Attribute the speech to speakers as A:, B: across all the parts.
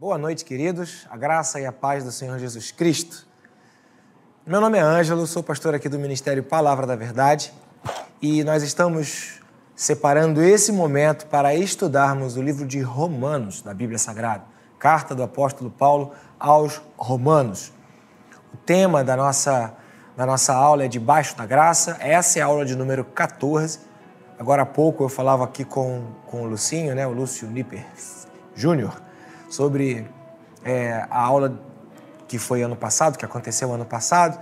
A: Boa noite, queridos. A graça e a paz do Senhor Jesus Cristo. Meu nome é Ângelo, sou pastor aqui do Ministério Palavra da Verdade e nós estamos separando esse momento para estudarmos o livro de Romanos da Bíblia Sagrada, carta do apóstolo Paulo aos Romanos. O tema da nossa, da nossa aula é Debaixo da Graça, essa é a aula de número 14. Agora há pouco eu falava aqui com, com o Lucinho, né, o Lúcio Nipper Júnior, sobre é, a aula que foi ano passado, que aconteceu ano passado,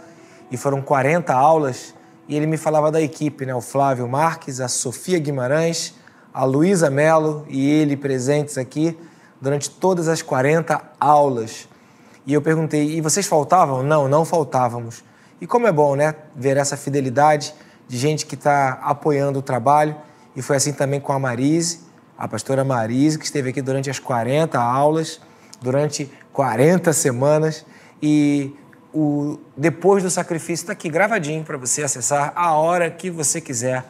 A: e foram 40 aulas, e ele me falava da equipe, né? O Flávio Marques, a Sofia Guimarães, a Luísa Melo e ele presentes aqui durante todas as 40 aulas. E eu perguntei, e vocês faltavam? Não, não faltávamos. E como é bom, né? Ver essa fidelidade de gente que está apoiando o trabalho. E foi assim também com a Marise, a pastora Marise, que esteve aqui durante as 40 aulas, durante 40 semanas. E o depois do sacrifício está aqui gravadinho para você acessar a hora que você quiser.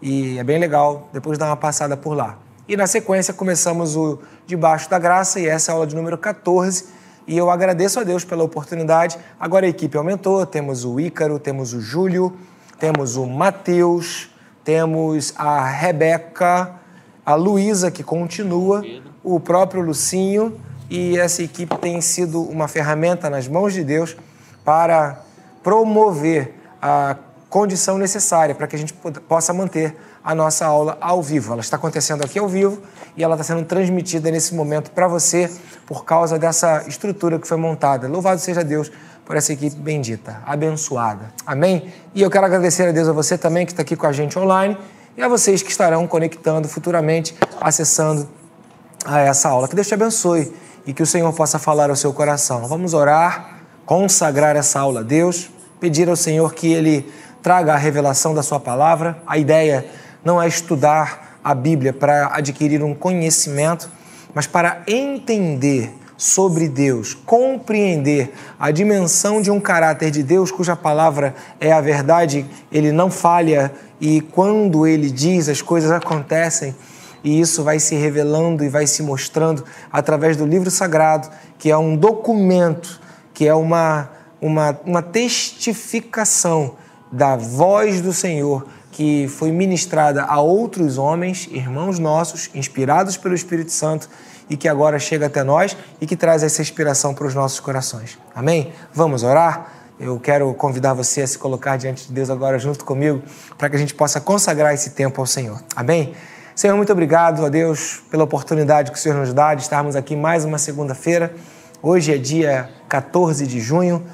A: E é bem legal depois dar uma passada por lá. E na sequência começamos o Debaixo da Graça e essa é a aula de número 14. E eu agradeço a Deus pela oportunidade. Agora a equipe aumentou, temos o Ícaro, temos o Júlio, temos o Matheus, temos a Rebeca, a Luísa, que continua, o próprio Lucinho, e essa equipe tem sido uma ferramenta nas mãos de Deus para promover a condição necessária para que a gente possa manter a nossa aula ao vivo. Ela está acontecendo aqui ao vivo e ela está sendo transmitida nesse momento para você por causa dessa estrutura que foi montada. Louvado seja Deus por essa equipe bendita, abençoada. Amém? E eu quero agradecer a Deus a você também que está aqui com a gente online e a vocês que estarão conectando futuramente, acessando a essa aula. Que Deus te abençoe e que o Senhor possa falar ao seu coração. Vamos orar, consagrar essa aula a Deus, pedir ao Senhor que Ele traga a revelação da Sua palavra. A ideia não é estudar a Bíblia para adquirir um conhecimento, mas para entender sobre Deus, compreender a dimensão de um caráter de Deus cuja palavra é a verdade, ele não falha e quando ele diz as coisas acontecem e isso vai se revelando e vai se mostrando através do livro sagrado, que é um documento, que é uma, uma, uma testificação da voz do Senhor que foi ministrada a outros homens, irmãos nossos, inspirados pelo Espírito Santo e que agora chega até nós e que traz essa inspiração para os nossos corações. Amém? Vamos orar? Eu quero convidar você a se colocar diante de Deus agora junto comigo para que a gente possa consagrar esse tempo ao Senhor. Amém? Senhor, muito obrigado a Deus pela oportunidade que o Senhor nos dá de estarmos aqui mais uma segunda-feira. Hoje é dia 14 de junho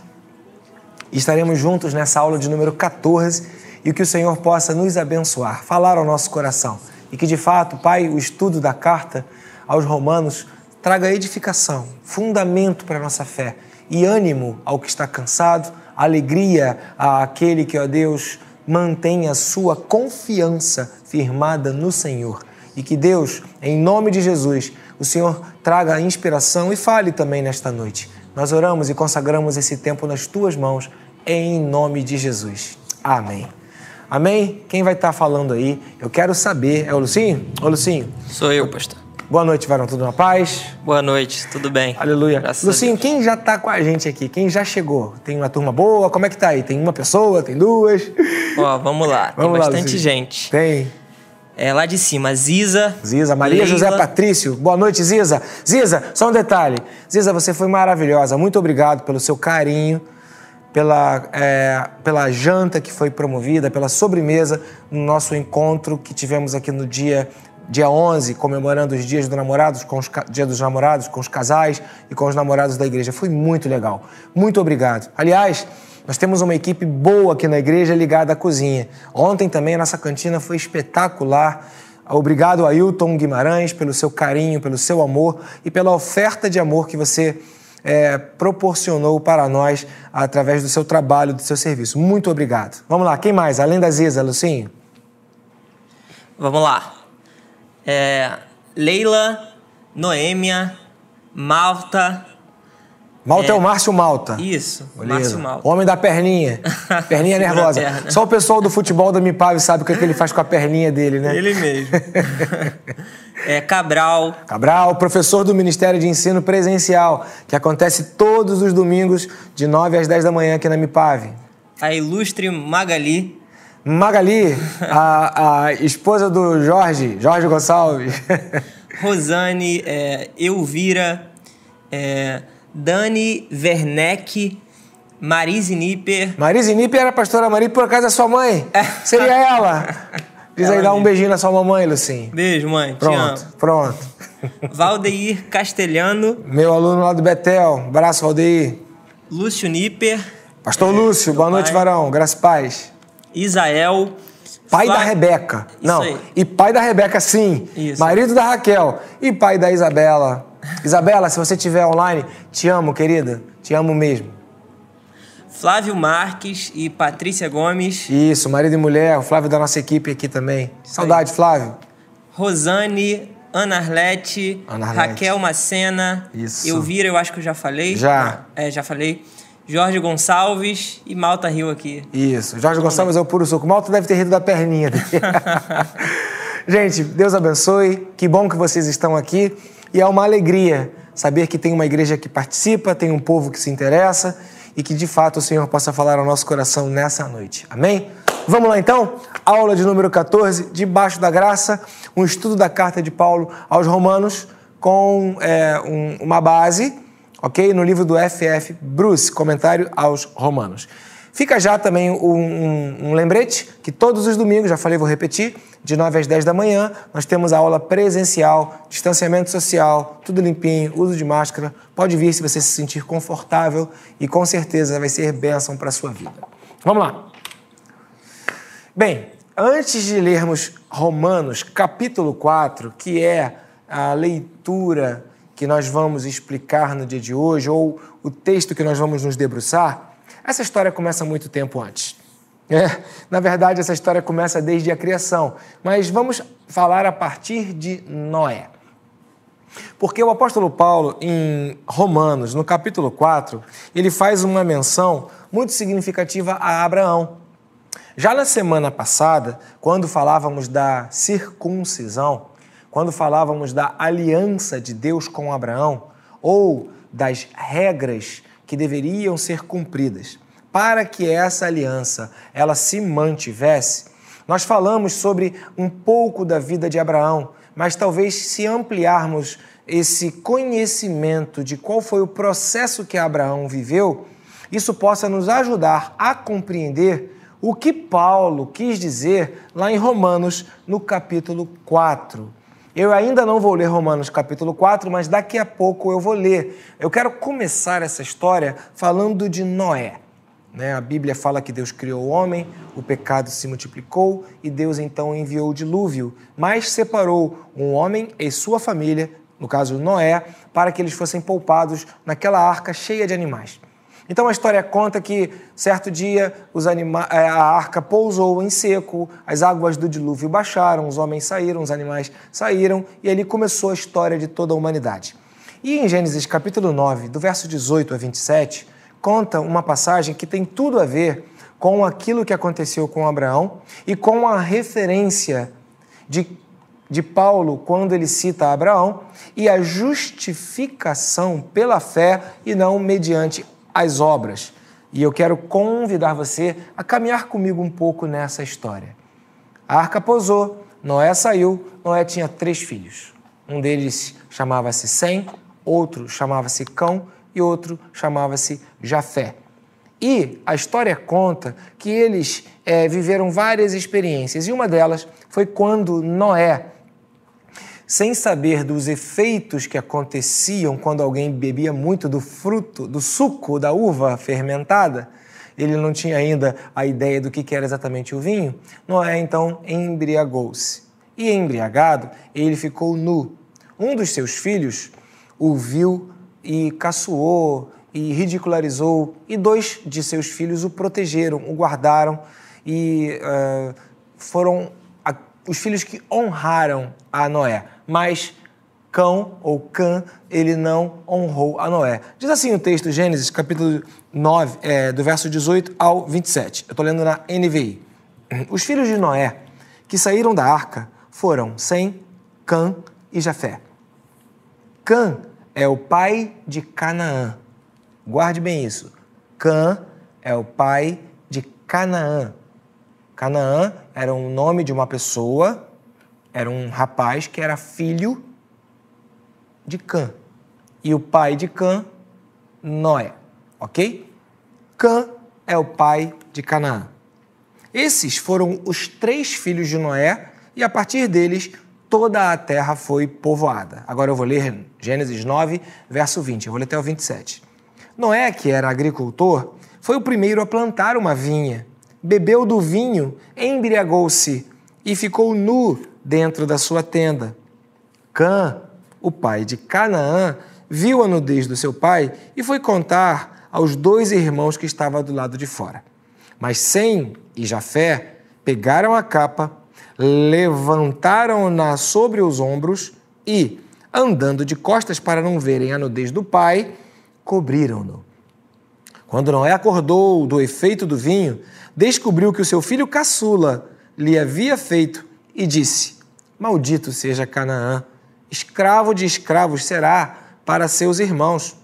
A: e estaremos juntos nessa aula de número 14 e que o Senhor possa nos abençoar, falar ao nosso coração e que de fato, Pai, o estudo da carta aos Romanos traga edificação, fundamento para a nossa fé e ânimo ao que está cansado, alegria àquele que, ó Deus, mantém a sua confiança firmada no Senhor. E que Deus, em nome de Jesus, o Senhor traga inspiração e fale também nesta noite. Nós oramos e consagramos esse tempo nas tuas mãos, em nome de Jesus. Amém. Amém? Quem vai estar falando aí? Eu quero saber. É o Lucinho? Ô, Lucinho.
B: Sou eu, pastor.
A: Boa noite, varão. Tudo na paz?
B: Boa noite, tudo bem.
A: Aleluia. Graças Lucinho, quem já está com a gente aqui? Quem já chegou? Tem uma turma boa? Como é que tá aí? Tem uma pessoa? Tem duas?
B: Ó, vamos lá. Vamos Tem bastante
A: lá,
B: gente.
A: Tem.
B: É lá de cima, Ziza.
A: Ziza, Maria Leila. José Patrício. Boa noite, Ziza. Ziza, só um detalhe. Ziza, você foi maravilhosa. Muito obrigado pelo seu carinho pela, é, pela janta que foi promovida, pela sobremesa no nosso encontro que tivemos aqui no dia dia 11, comemorando os dias do namorados, com os dia dos namorados, com os casais e com os namorados da igreja. Foi muito legal. Muito obrigado. Aliás, nós temos uma equipe boa aqui na igreja ligada à cozinha. Ontem também a nossa cantina foi espetacular. Obrigado, Ailton Guimarães, pelo seu carinho, pelo seu amor e pela oferta de amor que você é, proporcionou para nós através do seu trabalho, do seu serviço. Muito obrigado. Vamos lá, quem mais? Além da Ziza, Lucinho?
B: Vamos lá. É, Leila, Noêmia, Malta.
A: Malta é, é o Márcio Malta.
B: Isso, Beleza. Márcio Malta.
A: Homem da perninha. Perninha nervosa. Perna. Só o pessoal do futebol da Mipave sabe o que, é que ele faz com a perninha dele, né?
B: Ele mesmo. é Cabral.
A: Cabral, professor do Ministério de Ensino Presencial, que acontece todos os domingos, de 9 às 10 da manhã aqui na Mipave.
B: A ilustre Magali.
A: Magali, a, a esposa do Jorge, Jorge Gonçalves.
B: Rosane, é, Elvira, é, Dani Werneck, Marise Nipper.
A: Marise Nipper era a pastora Maria, por acaso é sua mãe? É. Seria ela. Diz aí, dá um beijinho na sua mamãe, Lucim.
B: Beijo, mãe.
A: Pronto, pronto.
B: Valdeir Castelhano.
A: Meu aluno lá do Betel. Abraço, Valdeir.
B: Lúcio Nipper.
A: Pastor Lúcio, boa noite, varão. Graças e paz.
B: Isael.
A: Pai Flá... da Rebeca. Isso Não, aí. e pai da Rebeca, sim. Isso. Marido da Raquel. E pai da Isabela. Isabela, se você estiver online, te amo, querida. Te amo mesmo.
B: Flávio Marques e Patrícia Gomes.
A: Isso, marido e mulher, o Flávio da nossa equipe aqui também. Isso Saudade, aí. Flávio.
B: Rosane, Ana Arlete, Ana Arlete, Raquel Macena, Isso. Elvira, eu acho que eu já falei.
A: Já.
B: É, já falei. Jorge Gonçalves e Malta Rio aqui.
A: Isso, Jorge Gonçalves é o puro suco. Malta deve ter rido da perninha dele. Gente, Deus abençoe. Que bom que vocês estão aqui. E é uma alegria saber que tem uma igreja que participa, tem um povo que se interessa e que de fato o Senhor possa falar ao nosso coração nessa noite. Amém? Vamos lá então? Aula de número 14, debaixo da graça, um estudo da carta de Paulo aos Romanos com é, um, uma base, ok? No livro do FF Bruce, comentário aos Romanos. Fica já também um, um, um, lembrete que todos os domingos, já falei, vou repetir, de 9 às 10 da manhã, nós temos a aula presencial, distanciamento social, tudo limpinho, uso de máscara. Pode vir se você se sentir confortável e com certeza vai ser bênção para a sua vida. Vamos lá. Bem, antes de lermos Romanos capítulo 4, que é a leitura que nós vamos explicar no dia de hoje, ou o texto que nós vamos nos debruçar, essa história começa muito tempo antes. É, na verdade, essa história começa desde a criação, mas vamos falar a partir de Noé. Porque o apóstolo Paulo, em Romanos, no capítulo 4, ele faz uma menção muito significativa a Abraão. Já na semana passada, quando falávamos da circuncisão, quando falávamos da aliança de Deus com Abraão, ou das regras que deveriam ser cumpridas para que essa aliança ela se mantivesse. Nós falamos sobre um pouco da vida de Abraão, mas talvez se ampliarmos esse conhecimento de qual foi o processo que Abraão viveu, isso possa nos ajudar a compreender o que Paulo quis dizer lá em Romanos, no capítulo 4. Eu ainda não vou ler Romanos capítulo 4, mas daqui a pouco eu vou ler. Eu quero começar essa história falando de Noé. Né? A Bíblia fala que Deus criou o homem, o pecado se multiplicou e Deus então enviou o dilúvio, mas separou um homem e sua família, no caso Noé, para que eles fossem poupados naquela arca cheia de animais. Então a história conta que certo dia. É, a arca pousou em seco, as águas do dilúvio baixaram, os homens saíram, os animais saíram e ali começou a história de toda a humanidade. E em Gênesis capítulo 9, do verso 18 a 27, conta uma passagem que tem tudo a ver com aquilo que aconteceu com Abraão e com a referência de, de Paulo quando ele cita Abraão e a justificação pela fé e não mediante as obras. E eu quero convidar você a caminhar comigo um pouco nessa história. A arca pousou, Noé saiu, Noé tinha três filhos. Um deles chamava-se Sem, outro chamava-se Cão e outro chamava-se Jafé. E a história conta que eles é, viveram várias experiências, e uma delas foi quando Noé sem saber dos efeitos que aconteciam quando alguém bebia muito do fruto, do suco da uva fermentada, ele não tinha ainda a ideia do que era exatamente o vinho, Noé então embriagou-se. E embriagado, ele ficou nu. Um dos seus filhos o viu e caçoou e ridicularizou, e dois de seus filhos o protegeram, o guardaram e uh, foram os filhos que honraram a Noé. Mas Cão ou Cã, ele não honrou a Noé. Diz assim o texto, Gênesis, capítulo 9, é, do verso 18 ao 27. Eu estou lendo na NVI. Os filhos de Noé que saíram da arca foram Sem, Cã e Jafé. Cã é o pai de Canaã. Guarde bem isso. Cã é o pai de Canaã. Canaã era um nome de uma pessoa, era um rapaz que era filho de Cã. E o pai de Cã, Noé. Ok? Cã é o pai de Canaã. Esses foram os três filhos de Noé, e a partir deles toda a terra foi povoada. Agora eu vou ler Gênesis 9, verso 20. Eu vou ler até o 27. Noé, que era agricultor, foi o primeiro a plantar uma vinha. Bebeu do vinho, embriagou-se e ficou nu dentro da sua tenda. Cã, o pai de Canaã, viu a nudez do seu pai e foi contar aos dois irmãos que estavam do lado de fora. Mas Sem e Jafé pegaram a capa, levantaram-na sobre os ombros e, andando de costas para não verem a nudez do pai, cobriram-no. Quando Noé acordou do efeito do vinho, descobriu que o seu filho caçula lhe havia feito e disse: Maldito seja Canaã escravo de escravos será para seus irmãos.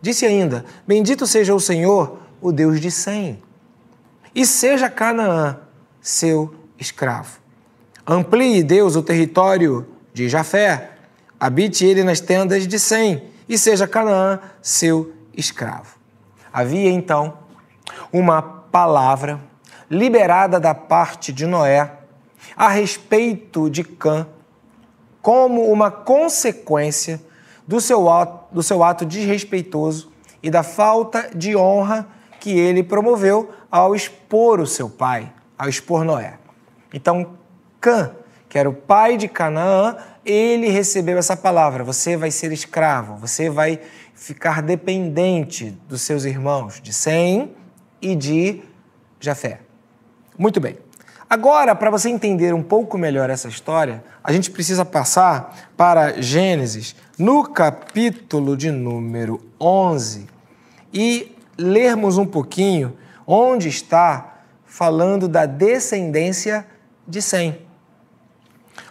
A: Disse ainda: Bendito seja o Senhor, o Deus de Sem, e seja Canaã seu escravo. Amplie Deus o território de Jafé, habite ele nas tendas de Sem, e seja Canaã seu escravo. Havia então uma palavra liberada da parte de Noé a respeito de Cã como uma consequência do seu ato, do seu ato desrespeitoso e da falta de honra que ele promoveu ao expor o seu pai, ao expor Noé. Então, Cã, que era o pai de Canaã, ele recebeu essa palavra: você vai ser escravo, você vai ficar dependente dos seus irmãos, de Sem e de Jafé. Muito bem. Agora, para você entender um pouco melhor essa história, a gente precisa passar para Gênesis, no capítulo de número 11, e lermos um pouquinho onde está falando da descendência de Sem.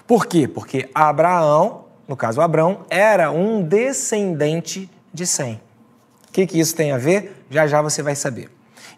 A: Por quê? Porque Abraão, no caso Abraão, era um descendente de Sem. O que, que isso tem a ver? Já já você vai saber.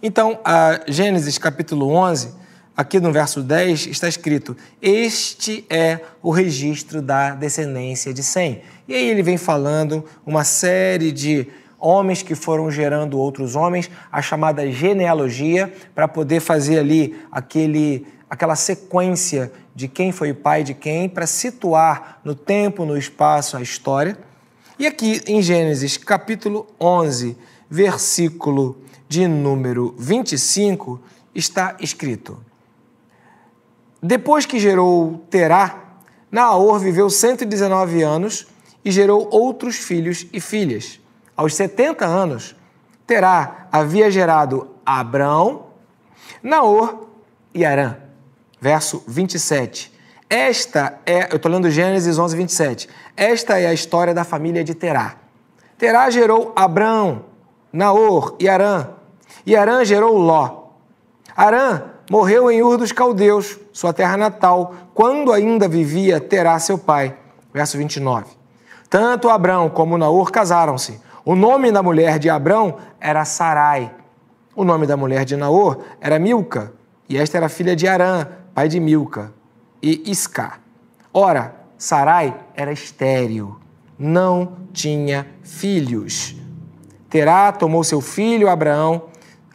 A: Então, Gênesis capítulo 11 aqui no verso 10 está escrito: Este é o registro da descendência de Sem. E aí ele vem falando uma série de homens que foram gerando outros homens, a chamada genealogia, para poder fazer ali aquele, aquela sequência de quem foi o pai de quem, para situar no tempo, no espaço a história. E aqui em Gênesis capítulo 11, versículo de número 25, está escrito: depois que gerou Terá, Naor viveu 119 anos e gerou outros filhos e filhas. Aos 70 anos, Terá havia gerado Abrão, Naor e Arã. Verso 27. Esta é, eu estou lendo Gênesis 11, 27. Esta é a história da família de Terá. Terá gerou Abrão, Naor e Arã. E Arã gerou Ló. Arã morreu em Ur dos Caldeus, sua terra natal, quando ainda vivia Terá seu pai. Verso 29. Tanto Abrão como Naor casaram-se. O nome da mulher de Abrão era Sarai. O nome da mulher de Naor era Milca, e esta era filha de Arã, pai de Milca, e Isca. Ora, Sarai era estéril, não tinha filhos. Terá tomou seu filho Abraão,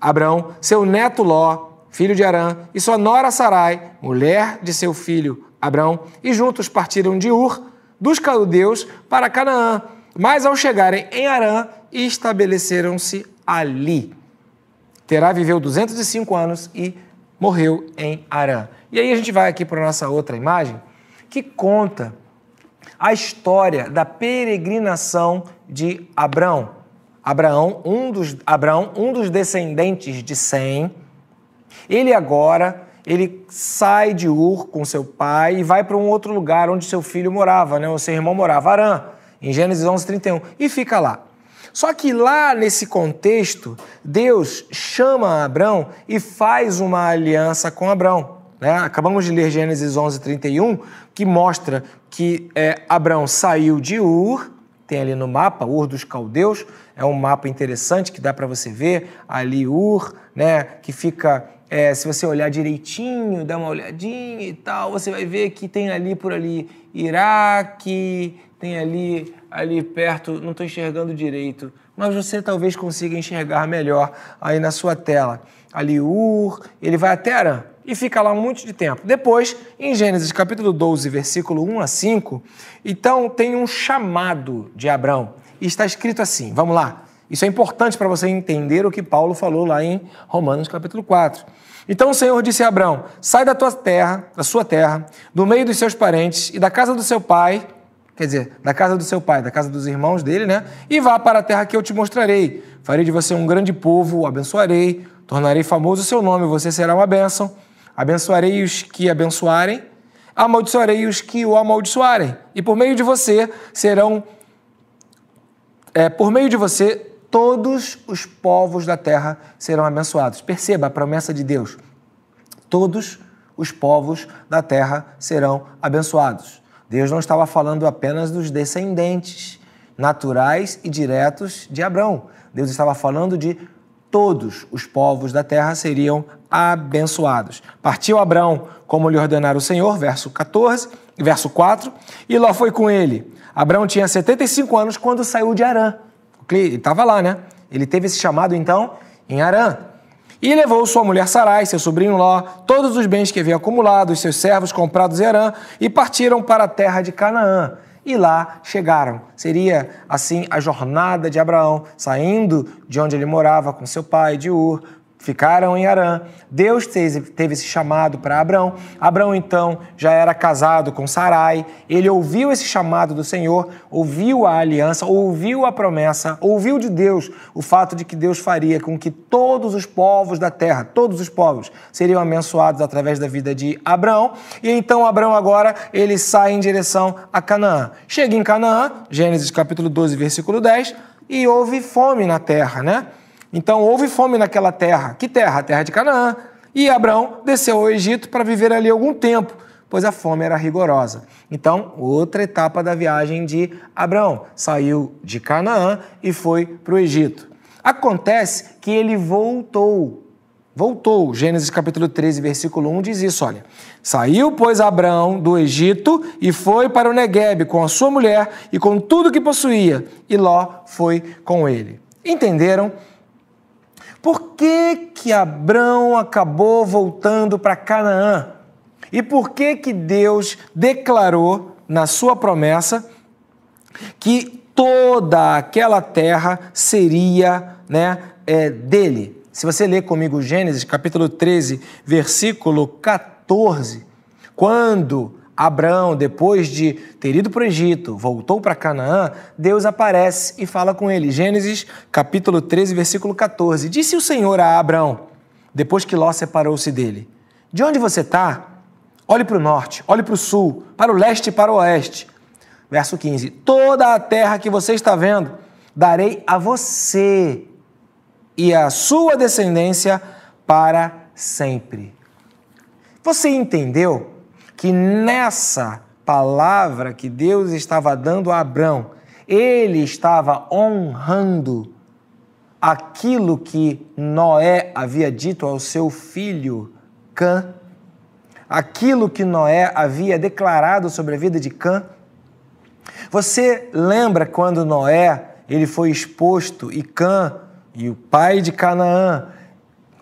A: Abrão, seu neto Ló, filho de Arã, e sua nora Sarai, mulher de seu filho Abrão, e juntos partiram de Ur, dos caldeus, para Canaã. Mas ao chegarem em Arã, estabeleceram-se ali. Terá viveu 205 anos e morreu em Arã. E aí a gente vai aqui para a nossa outra imagem, que conta a história da peregrinação de Abrão. Abraão, um dos, Abraão, um dos descendentes de Sem, ele agora ele sai de Ur com seu pai e vai para um outro lugar onde seu filho morava, né? O seu irmão morava, Arã. em Gênesis 11, 31, e fica lá. Só que lá nesse contexto, Deus chama Abraão e faz uma aliança com Abraão. Né? Acabamos de ler Gênesis 11, 31, que mostra que é, Abraão saiu de Ur, tem ali no mapa, Ur dos Caldeus, é um mapa interessante que dá para você ver ali Ur, né, que fica, é, se você olhar direitinho, dá uma olhadinha e tal, você vai ver que tem ali por ali Iraque, tem ali ali perto, não estou enxergando direito, mas você talvez consiga enxergar melhor aí na sua tela. Ali Ur, ele vai até Arã e fica lá um monte de tempo. Depois, em Gênesis capítulo 12, versículo 1 a 5, então tem um chamado de Abraão. E está escrito assim, vamos lá. Isso é importante para você entender o que Paulo falou lá em Romanos capítulo 4. Então o Senhor disse a Abraão: Sai da tua terra, da sua terra, do meio dos seus parentes e da casa do seu pai quer dizer, da casa do seu pai, da casa dos irmãos dele, né? E vá para a terra que eu te mostrarei. Farei de você um grande povo, o abençoarei, tornarei famoso o seu nome, você será uma bênção. Abençoarei os que abençoarem, amaldiçoarei os que o amaldiçoarem. E por meio de você serão, é, por meio de você, todos os povos da terra serão abençoados. Perceba a promessa de Deus. Todos os povos da terra serão abençoados. Deus não estava falando apenas dos descendentes naturais e diretos de Abraão. Deus estava falando de todos os povos da terra seriam abençoados. Partiu Abraão, como lhe ordenara o Senhor, verso 14, verso 4, e Ló foi com ele. Abraão tinha 75 anos quando saiu de Arã. Ele estava lá, né? Ele teve esse chamado então em Arã. E levou sua mulher Sarai, seu sobrinho Ló, todos os bens que havia acumulado, os seus servos comprados em Arã, e partiram para a terra de Canaã. E lá chegaram. Seria assim a jornada de Abraão, saindo de onde ele morava com seu pai de Ur, ficaram em Arã. Deus teve esse chamado para Abraão. Abraão, então, já era casado com Sarai. Ele ouviu esse chamado do Senhor, ouviu a aliança, ouviu a promessa, ouviu de Deus o fato de que Deus faria com que todos os povos da terra, todos os povos, seriam abençoados através da vida de Abraão. E então Abraão agora, ele sai em direção a Canaã. Chega em Canaã, Gênesis capítulo 12, versículo 10, e houve fome na terra, né? Então houve fome naquela terra. Que terra? A terra de Canaã. E Abraão desceu ao Egito para viver ali algum tempo, pois a fome era rigorosa. Então, outra etapa da viagem de Abraão. Saiu de Canaã e foi para o Egito. Acontece que ele voltou. Voltou. Gênesis capítulo 13, versículo 1 diz isso, olha. Saiu, pois, Abraão do Egito e foi para o Negueb com a sua mulher e com tudo que possuía, e Ló foi com ele. Entenderam por que, que acabou voltando para Canaã? E por que, que Deus declarou na sua promessa que toda aquela terra seria né, é, dele? Se você ler comigo Gênesis capítulo 13, versículo 14, quando Abraão, depois de ter ido para o Egito, voltou para Canaã, Deus aparece e fala com ele. Gênesis capítulo 13, versículo 14. Disse o Senhor a Abraão, depois que Ló separou-se dele: De onde você está? Olhe para o norte, olhe para o sul, para o leste e para o oeste. Verso 15: Toda a terra que você está vendo, darei a você e a sua descendência para sempre. Você entendeu? Que nessa palavra que Deus estava dando a Abraão, ele estava honrando aquilo que Noé havia dito ao seu filho Cã, aquilo que Noé havia declarado sobre a vida de Cã. Você lembra quando Noé ele foi exposto e Cã e o pai de Canaã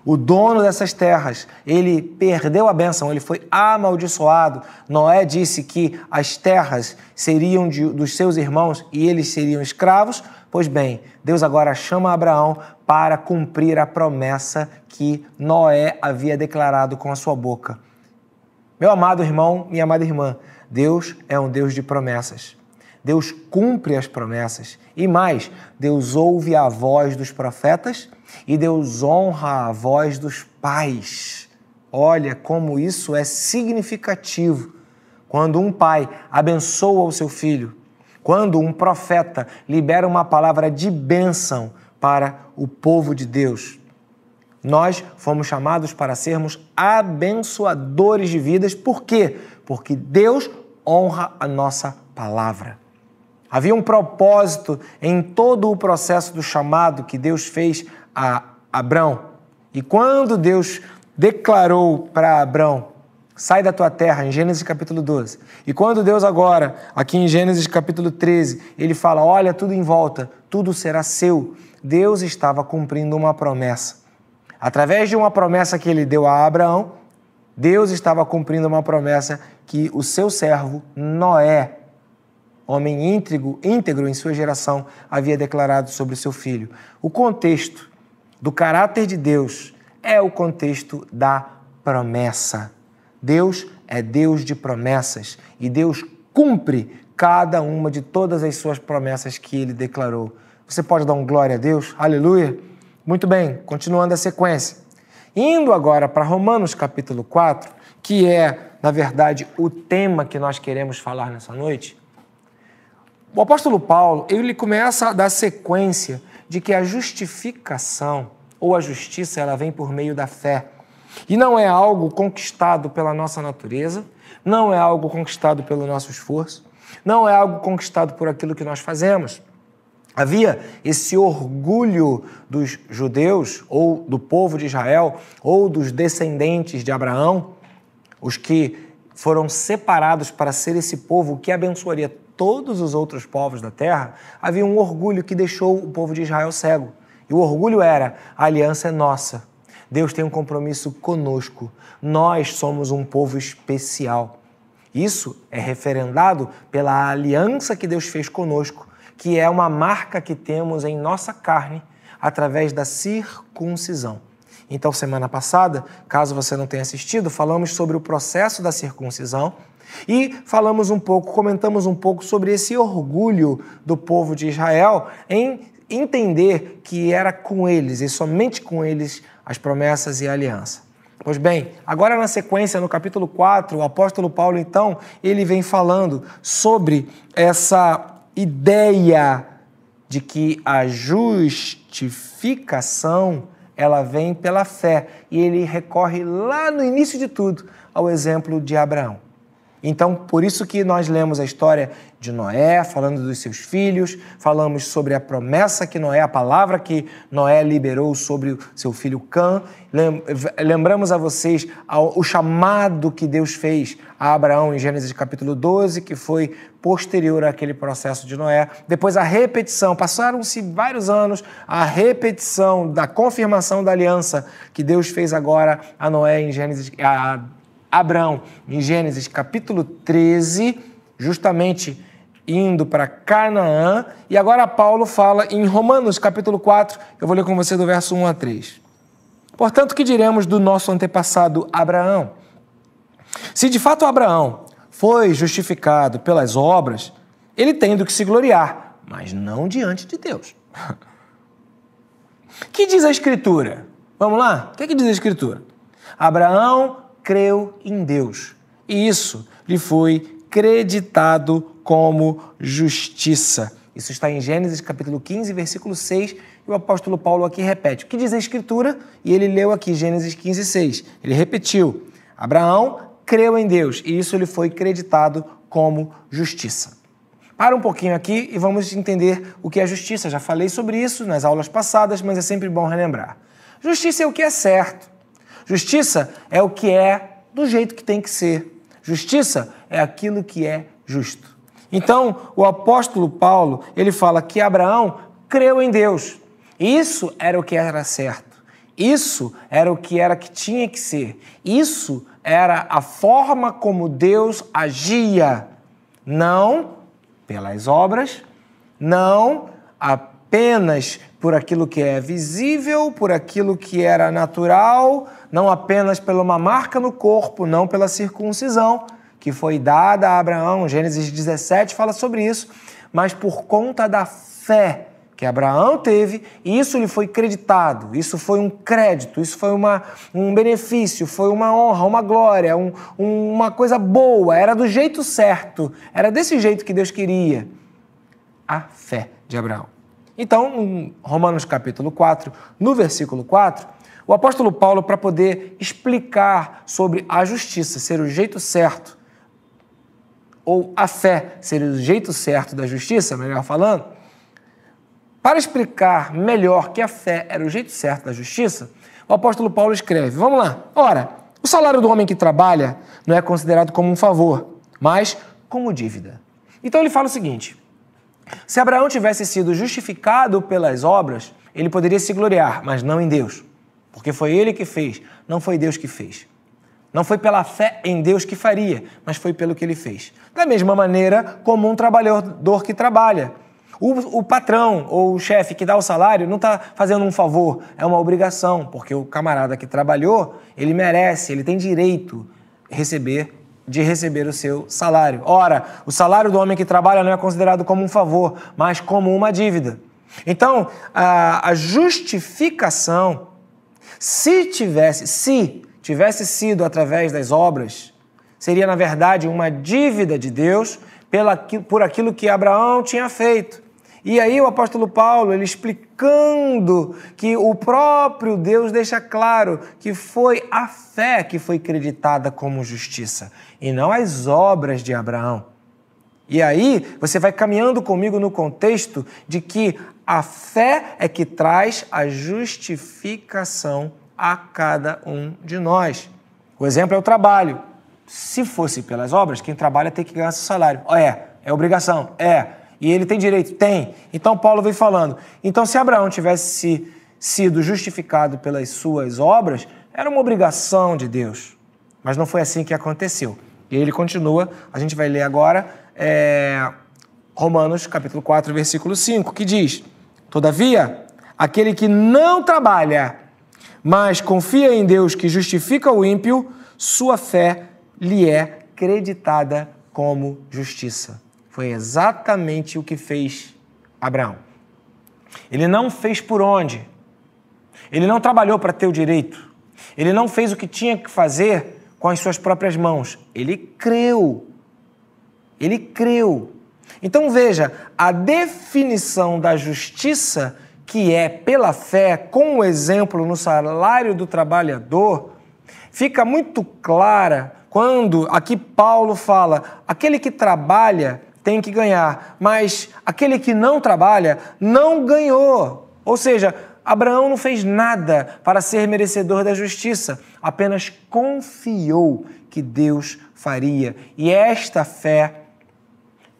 A: o dono dessas terras, ele perdeu a bênção, ele foi amaldiçoado. Noé disse que as terras seriam de, dos seus irmãos e eles seriam escravos. Pois bem, Deus agora chama Abraão para cumprir a promessa que Noé havia declarado com a sua boca. Meu amado irmão, minha amada irmã, Deus é um Deus de promessas. Deus cumpre as promessas. E mais, Deus ouve a voz dos profetas e Deus honra a voz dos pais. Olha como isso é significativo. Quando um pai abençoa o seu filho, quando um profeta libera uma palavra de bênção para o povo de Deus. Nós fomos chamados para sermos abençoadores de vidas, por quê? Porque Deus honra a nossa palavra. Havia um propósito em todo o processo do chamado que Deus fez a Abrão. E quando Deus declarou para Abrão Sai da tua terra, em Gênesis capítulo 12. E quando Deus agora, aqui em Gênesis capítulo 13, ele fala: Olha tudo em volta, tudo será seu. Deus estava cumprindo uma promessa. Através de uma promessa que ele deu a Abraão, Deus estava cumprindo uma promessa que o seu servo Noé, homem íntegro, íntegro em sua geração, havia declarado sobre o seu filho. O contexto do caráter de Deus é o contexto da promessa. Deus é Deus de promessas e Deus cumpre cada uma de todas as suas promessas que ele declarou. Você pode dar um glória a Deus? Aleluia! Muito bem, continuando a sequência. Indo agora para Romanos capítulo 4, que é, na verdade, o tema que nós queremos falar nessa noite. O apóstolo Paulo, ele começa a dar sequência de que a justificação ou a justiça, ela vem por meio da fé. E não é algo conquistado pela nossa natureza, não é algo conquistado pelo nosso esforço, não é algo conquistado por aquilo que nós fazemos. Havia esse orgulho dos judeus, ou do povo de Israel, ou dos descendentes de Abraão, os que foram separados para ser esse povo que abençoaria todos os outros povos da terra. Havia um orgulho que deixou o povo de Israel cego. E o orgulho era: a aliança é nossa, Deus tem um compromisso conosco. Nós somos um povo especial. Isso é referendado pela aliança que Deus fez conosco, que é uma marca que temos em nossa carne através da circuncisão. Então, semana passada, caso você não tenha assistido, falamos sobre o processo da circuncisão e falamos um pouco, comentamos um pouco sobre esse orgulho do povo de Israel em entender que era com eles e somente com eles as promessas e a aliança. Pois bem, agora na sequência, no capítulo 4, o apóstolo Paulo, então, ele vem falando sobre essa ideia de que a justificação ela vem pela fé e ele recorre lá no início de tudo ao exemplo de Abraão. Então, por isso que nós lemos a história de Noé, falando dos seus filhos, falamos sobre a promessa que Noé, a palavra que Noé liberou sobre o seu filho Cã. Lembramos a vocês o chamado que Deus fez a Abraão em Gênesis capítulo 12, que foi posterior àquele processo de Noé. Depois a repetição, passaram-se vários anos, a repetição da confirmação da aliança que Deus fez agora a Noé em Gênesis, a Abraão, em Gênesis capítulo 13, justamente indo para Canaã. E agora Paulo fala em Romanos capítulo 4, eu vou ler com você do verso 1 a 3. Portanto, que diremos do nosso antepassado Abraão? Se de fato Abraão foi justificado pelas obras, ele tem do que se gloriar, mas não diante de Deus. que diz a Escritura? Vamos lá? O que, é que diz a Escritura? Abraão creu em Deus. E isso lhe foi creditado como justiça. Isso está em Gênesis capítulo 15, versículo 6, e o apóstolo Paulo aqui repete. O que diz a Escritura? E ele leu aqui Gênesis 15, 6. Ele repetiu: Abraão creu em Deus, e isso lhe foi creditado como justiça. Para um pouquinho aqui e vamos entender o que é justiça. Já falei sobre isso nas aulas passadas, mas é sempre bom relembrar. Justiça é o que é certo. Justiça é o que é do jeito que tem que ser. Justiça é aquilo que é justo. Então, o apóstolo Paulo, ele fala que Abraão creu em Deus. Isso era o que era certo. Isso era o que era que tinha que ser. Isso era a forma como Deus agia, não pelas obras, não apenas por aquilo que é visível, por aquilo que era natural, não apenas pela uma marca no corpo, não pela circuncisão que foi dada a Abraão. Gênesis 17 fala sobre isso, mas por conta da fé que Abraão teve, isso lhe foi creditado, isso foi um crédito, isso foi uma, um benefício, foi uma honra, uma glória, um, uma coisa boa, era do jeito certo, era desse jeito que Deus queria. a fé de Abraão. Então, em Romanos capítulo 4, no versículo 4, o apóstolo Paulo, para poder explicar sobre a justiça ser o jeito certo, ou a fé ser o jeito certo da justiça, melhor falando, para explicar melhor que a fé era o jeito certo da justiça, o apóstolo Paulo escreve: Vamos lá. Ora, o salário do homem que trabalha não é considerado como um favor, mas como dívida. Então ele fala o seguinte: se Abraão tivesse sido justificado pelas obras, ele poderia se gloriar, mas não em Deus, porque foi ele que fez, não foi Deus que fez. Não foi pela fé em Deus que faria, mas foi pelo que ele fez. Da mesma maneira como um trabalhador que trabalha. O, o patrão ou o chefe que dá o salário não está fazendo um favor, é uma obrigação, porque o camarada que trabalhou, ele merece, ele tem direito receber de receber o seu salário. Ora, o salário do homem que trabalha não é considerado como um favor, mas como uma dívida. Então, a, a justificação, se tivesse, se tivesse sido através das obras, seria na verdade uma dívida de Deus pela, por aquilo que Abraão tinha feito. E aí o apóstolo Paulo, ele explicando que o próprio Deus deixa claro que foi a fé que foi creditada como justiça e não as obras de Abraão. E aí você vai caminhando comigo no contexto de que a fé é que traz a justificação a cada um de nós. O exemplo é o trabalho. Se fosse pelas obras, quem trabalha tem que ganhar seu salário. É, é obrigação, é. E ele tem direito? Tem. Então Paulo vem falando. Então, se Abraão tivesse sido justificado pelas suas obras, era uma obrigação de Deus. Mas não foi assim que aconteceu. E ele continua, a gente vai ler agora é, Romanos capítulo 4, versículo 5, que diz: Todavia, aquele que não trabalha, mas confia em Deus que justifica o ímpio, sua fé lhe é creditada como justiça. Foi exatamente o que fez Abraão. Ele não fez por onde. Ele não trabalhou para ter o direito. Ele não fez o que tinha que fazer com as suas próprias mãos. Ele creu. Ele creu. Então veja, a definição da justiça, que é pela fé, com o exemplo no salário do trabalhador, fica muito clara quando aqui Paulo fala: aquele que trabalha tem que ganhar, mas aquele que não trabalha não ganhou. Ou seja, Abraão não fez nada para ser merecedor da justiça, apenas confiou que Deus faria. E esta fé,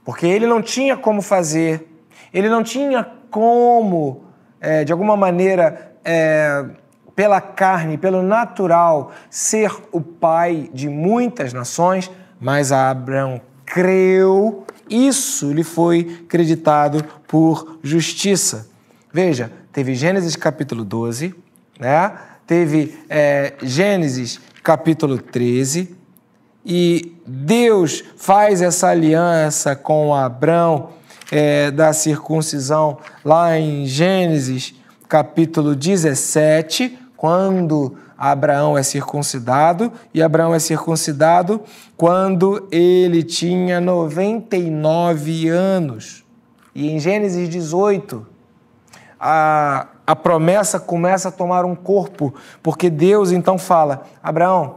A: porque ele não tinha como fazer, ele não tinha como, é, de alguma maneira, é, pela carne, pelo natural, ser o pai de muitas nações, mas Abraão creu isso lhe foi creditado por justiça. Veja, teve Gênesis capítulo 12, né? teve é, Gênesis capítulo 13, e Deus faz essa aliança com Abraão é, da circuncisão lá em Gênesis capítulo 17, quando Abraão é circuncidado e Abraão é circuncidado quando ele tinha 99 anos. E em Gênesis 18, a, a promessa começa a tomar um corpo, porque Deus então fala: Abraão,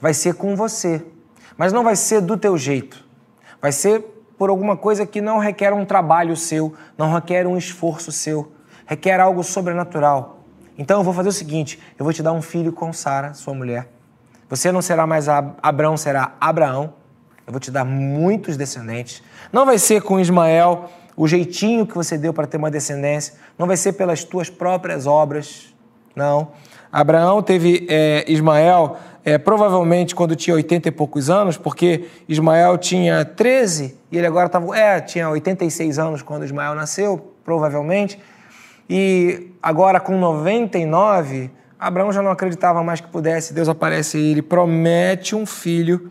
A: vai ser com você, mas não vai ser do teu jeito, vai ser por alguma coisa que não requer um trabalho seu, não requer um esforço seu, requer algo sobrenatural. Então eu vou fazer o seguinte: eu vou te dar um filho com Sara, sua mulher. Você não será mais Abraão, será Abraão. Eu vou te dar muitos descendentes. Não vai ser com Ismael o jeitinho que você deu para ter uma descendência. Não vai ser pelas tuas próprias obras. Não. Abraão teve é, Ismael é, provavelmente quando tinha 80 e poucos anos, porque Ismael tinha 13 e ele agora estava. É, tinha 86 anos quando Ismael nasceu, provavelmente. E agora com 99, Abraão já não acreditava mais que pudesse. Deus aparece e ele promete um filho.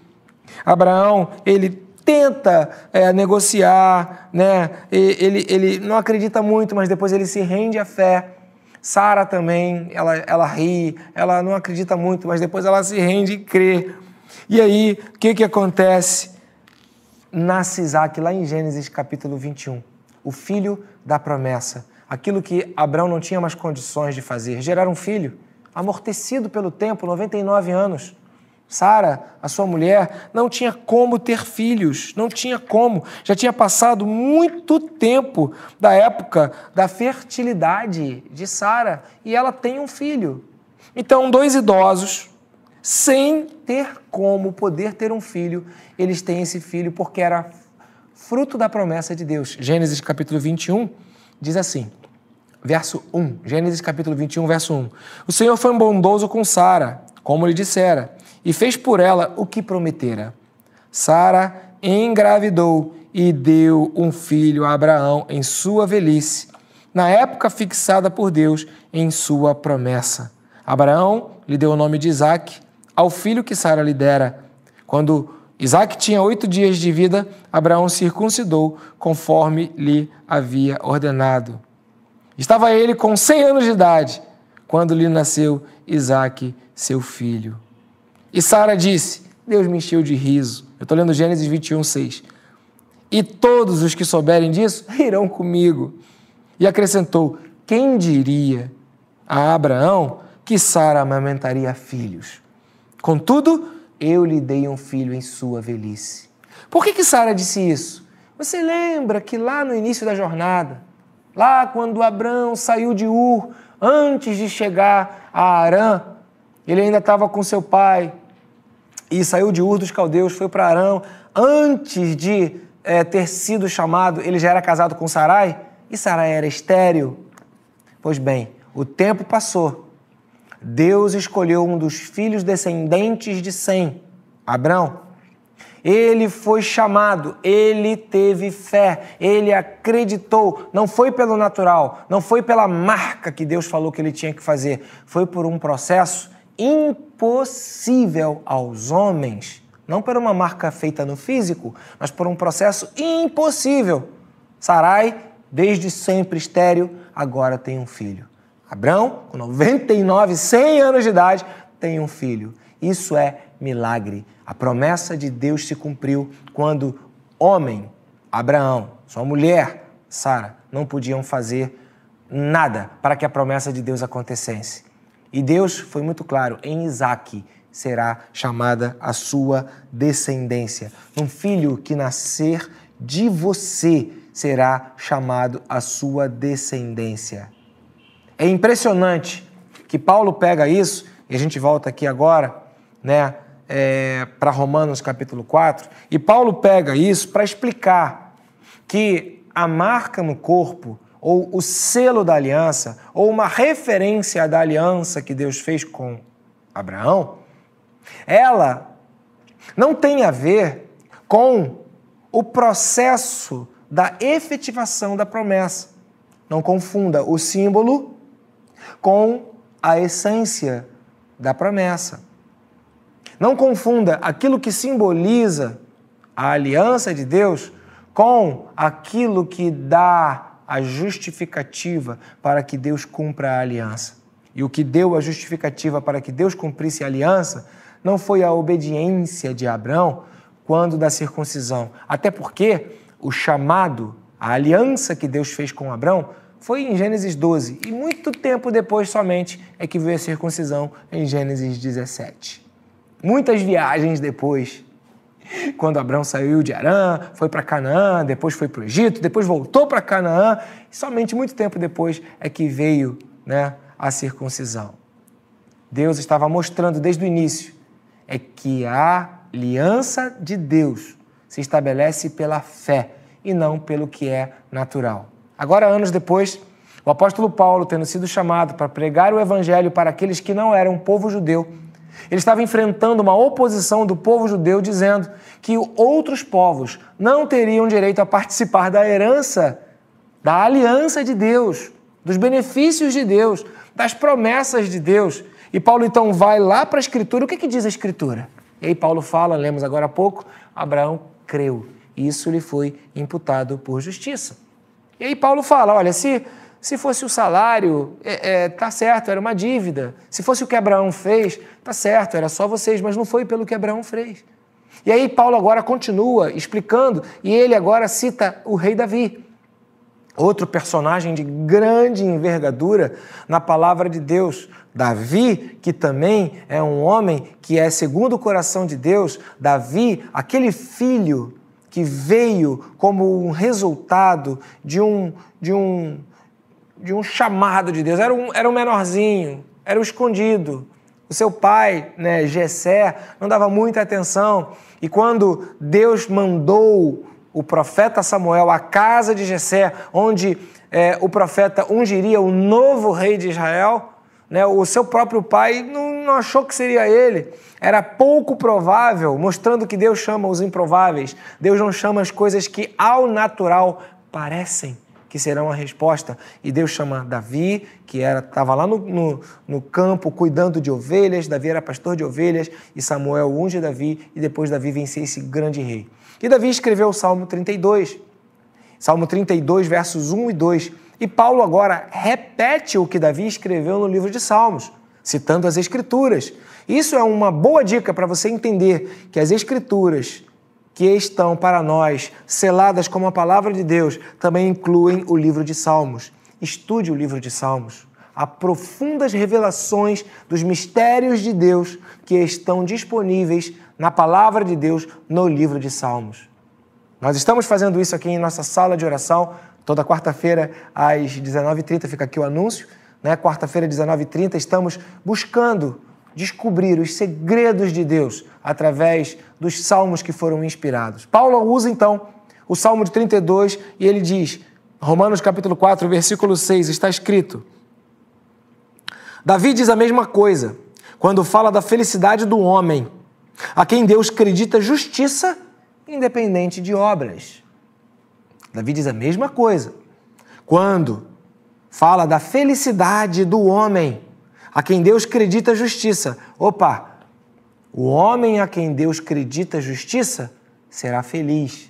A: Abraão, ele tenta é, negociar, né? Ele, ele não acredita muito, mas depois ele se rende à fé. Sara também, ela, ela ri, ela não acredita muito, mas depois ela se rende e crê. E aí, o que, que acontece? Nasce Isaac lá em Gênesis capítulo 21. o filho da promessa, aquilo que Abraão não tinha mais condições de fazer, gerar um filho, amortecido pelo tempo, 99 anos. Sara, a sua mulher, não tinha como ter filhos, não tinha como. Já tinha passado muito tempo da época da fertilidade de Sara e ela tem um filho. Então, dois idosos, sem ter como poder ter um filho, eles têm esse filho porque era fruto da promessa de Deus. Gênesis capítulo 21 diz assim: verso 1. Gênesis capítulo 21, verso 1. O Senhor foi bondoso com Sara, como lhe dissera e fez por ela o que prometera. Sara engravidou e deu um filho a Abraão em sua velhice, na época fixada por Deus em sua promessa. Abraão lhe deu o nome de Isaac ao filho que Sara lhe dera. Quando Isaac tinha oito dias de vida, Abraão circuncidou conforme lhe havia ordenado. Estava ele com cem anos de idade quando lhe nasceu Isaac, seu filho. E Sara disse: Deus me encheu de riso. Eu estou lendo Gênesis 21, 6. E todos os que souberem disso irão comigo. E acrescentou: Quem diria a Abraão que Sara amamentaria filhos? Contudo, eu lhe dei um filho em sua velhice. Por que, que Sara disse isso? Você lembra que lá no início da jornada, lá quando Abraão saiu de Ur, antes de chegar a Arã, ele ainda estava com seu pai e saiu de Ur dos Caldeus, foi para Arão. Antes de é, ter sido chamado, ele já era casado com Sarai e Sarai era estéril. Pois bem, o tempo passou. Deus escolheu um dos filhos descendentes de Sem, Abrão. Ele foi chamado, ele teve fé, ele acreditou. Não foi pelo natural, não foi pela marca que Deus falou que ele tinha que fazer, foi por um processo impossível aos homens, não por uma marca feita no físico, mas por um processo impossível. Sarai, desde sempre estéril, agora tem um filho. Abraão, com 99, 100 anos de idade, tem um filho. Isso é milagre. A promessa de Deus se cumpriu quando homem, Abraão, sua mulher, Sara, não podiam fazer nada para que a promessa de Deus acontecesse. E Deus foi muito claro: em Isaac será chamada a sua descendência. Um filho que nascer de você será chamado a sua descendência. É impressionante que Paulo pega isso, e a gente volta aqui agora, né, é, para Romanos capítulo 4, e Paulo pega isso para explicar que a marca no corpo ou o selo da aliança, ou uma referência da aliança que Deus fez com Abraão, ela não tem a ver com o processo da efetivação da promessa. Não confunda o símbolo com a essência da promessa. Não confunda aquilo que simboliza a aliança de Deus com aquilo que dá a justificativa para que Deus cumpra a aliança. E o que deu a justificativa para que Deus cumprisse a aliança não foi a obediência de Abraão quando da circuncisão. Até porque o chamado, a aliança que Deus fez com Abraão, foi em Gênesis 12. E muito tempo depois somente é que veio a circuncisão em Gênesis 17. Muitas viagens depois quando Abraão saiu de Arã, foi para Canaã, depois foi para o Egito, depois voltou para Canaã, e somente muito tempo depois é que veio né, a circuncisão. Deus estava mostrando desde o início é que a aliança de Deus se estabelece pela fé e não pelo que é natural. Agora, anos depois, o apóstolo Paulo, tendo sido chamado para pregar o evangelho para aqueles que não eram povo judeu, ele estava enfrentando uma oposição do povo judeu dizendo que outros povos não teriam direito a participar da herança, da aliança de Deus, dos benefícios de Deus, das promessas de Deus. E Paulo então vai lá para a Escritura. O que, que diz a Escritura? E aí Paulo fala, lemos agora há pouco, Abraão creu. Isso lhe foi imputado por justiça. E aí Paulo fala, olha, se se fosse o salário, é, é, tá certo, era uma dívida. Se fosse o que Abraão fez, tá certo, era só vocês, mas não foi pelo que Abraão fez. E aí Paulo agora continua explicando, e ele agora cita o rei Davi. outro personagem de grande envergadura na palavra de Deus. Davi, que também é um homem que é segundo o coração de Deus, Davi, aquele filho que veio como um resultado de um, de um, de um chamado de Deus, era um, era um menorzinho, era um escondido. O seu pai, né, Jessé, não dava muita atenção. E quando Deus mandou o profeta Samuel à casa de Jessé, onde é, o profeta ungiria o novo rei de Israel, né, o seu próprio pai não, não achou que seria ele. Era pouco provável, mostrando que Deus chama os improváveis. Deus não chama as coisas que ao natural parecem que serão a resposta. E Deus chama Davi, que era estava lá no, no, no, campo cuidando de ovelhas, Davi era pastor de ovelhas, e Samuel unge Davi, e depois Davi vencia esse grande rei. E Davi escreveu o Salmo 32, Salmo 32, versos 1 e 2. E Paulo agora repete o que Davi escreveu no livro de Salmos, citando as Escrituras. Isso é uma boa dica para você entender que as Escrituras que estão para nós seladas como a palavra de Deus também incluem o livro de Salmos. Estude o livro de Salmos. Há profundas revelações dos mistérios de Deus que estão disponíveis na palavra de Deus no livro de Salmos. Nós estamos fazendo isso aqui em nossa sala de oração. Toda quarta-feira, às 19h30, fica aqui o anúncio. Né? Quarta-feira, 19h30, estamos buscando descobrir os segredos de Deus através dos salmos que foram inspirados. Paulo usa então o Salmo de 32 e ele diz, Romanos capítulo 4, versículo 6, está escrito: Davi diz a mesma coisa quando fala da felicidade do homem, a quem Deus acredita justiça independente de obras. Davi diz a mesma coisa quando fala da felicidade do homem, a quem Deus acredita justiça. Opa! O homem a quem Deus acredita justiça será feliz.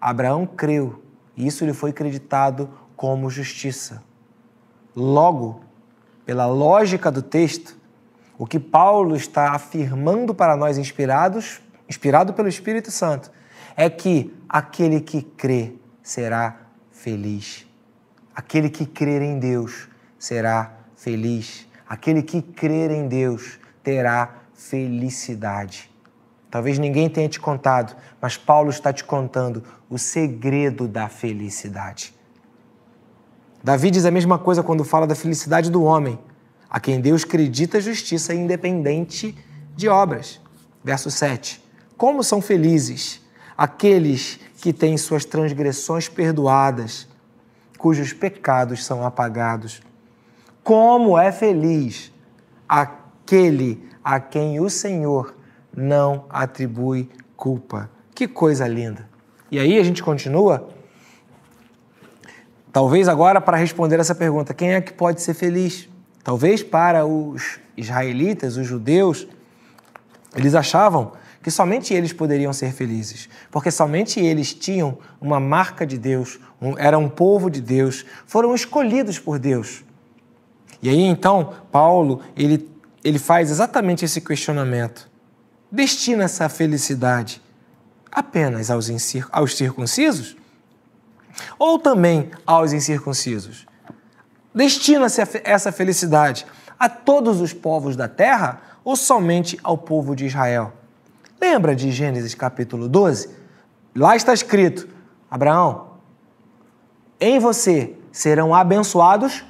A: Abraão creu e isso lhe foi acreditado como justiça. Logo, pela lógica do texto, o que Paulo está afirmando para nós inspirados, inspirado pelo Espírito Santo, é que aquele que crê será feliz. Aquele que crer em Deus será feliz. Aquele que crer em Deus terá felicidade. Talvez ninguém tenha te contado, mas Paulo está te contando o segredo da felicidade. Davi diz a mesma coisa quando fala da felicidade do homem, a quem Deus acredita justiça independente de obras. Verso 7. Como são felizes aqueles que têm suas transgressões perdoadas, cujos pecados são apagados. Como é feliz aquele a quem o Senhor não atribui culpa. Que coisa linda. E aí a gente continua. Talvez agora para responder essa pergunta, quem é que pode ser feliz? Talvez para os israelitas, os judeus, eles achavam que somente eles poderiam ser felizes, porque somente eles tinham uma marca de Deus, um, era um povo de Deus, foram escolhidos por Deus. E aí então, Paulo, ele, ele faz exatamente esse questionamento. Destina essa felicidade apenas aos, aos circuncisos? Ou também aos incircuncisos? Destina-se essa felicidade a todos os povos da terra ou somente ao povo de Israel? Lembra de Gênesis capítulo 12? Lá está escrito: Abraão, em você serão abençoados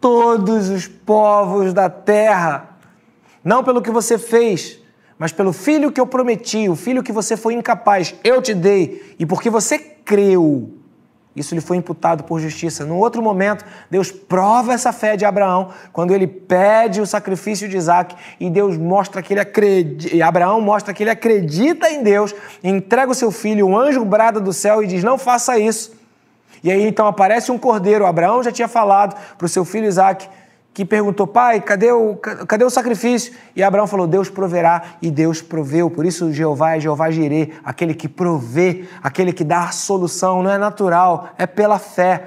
A: todos os povos da terra. Não pelo que você fez, mas pelo filho que eu prometi, o filho que você foi incapaz, eu te dei, e porque você creu. Isso lhe foi imputado por justiça. No outro momento, Deus prova essa fé de Abraão quando ele pede o sacrifício de Isaac e Deus mostra que ele acredita, e Abraão mostra que ele acredita em Deus, entrega o seu filho, um anjo brada do céu e diz: Não faça isso. E aí então aparece um cordeiro. Abraão já tinha falado para o seu filho Isaac, que perguntou: Pai, cadê o, cadê o sacrifício? E Abraão falou: Deus proverá, e Deus proveu. Por isso, Jeová é Jeová Jirê, aquele que provê, aquele que dá a solução. Não é natural, é pela fé.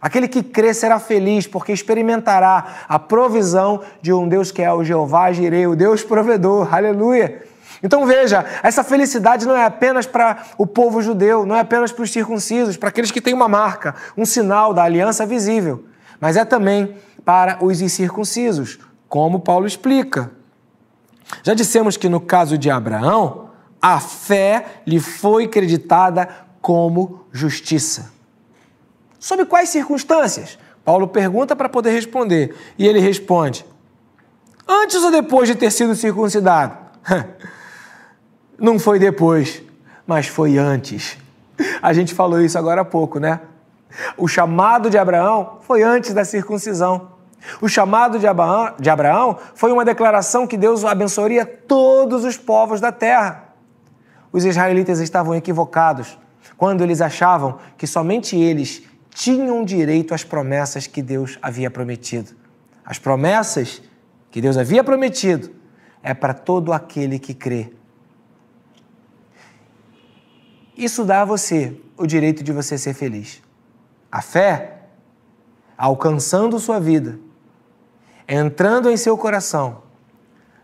A: Aquele que crê será feliz, porque experimentará a provisão de um Deus que é o Jeová Jireh, o Deus provedor. Aleluia! Então veja, essa felicidade não é apenas para o povo judeu, não é apenas para os circuncisos, para aqueles que têm uma marca, um sinal da aliança visível, mas é também para os incircuncisos, como Paulo explica. Já dissemos que no caso de Abraão, a fé lhe foi creditada como justiça. Sob quais circunstâncias? Paulo pergunta para poder responder. E ele responde: Antes ou depois de ter sido circuncidado? Não foi depois, mas foi antes. A gente falou isso agora há pouco, né? O chamado de Abraão foi antes da circuncisão. O chamado de Abraão, de Abraão foi uma declaração que Deus abençoaria todos os povos da terra. Os israelitas estavam equivocados quando eles achavam que somente eles tinham direito às promessas que Deus havia prometido. As promessas que Deus havia prometido é para todo aquele que crê. Isso dá a você o direito de você ser feliz. A fé, alcançando sua vida, entrando em seu coração,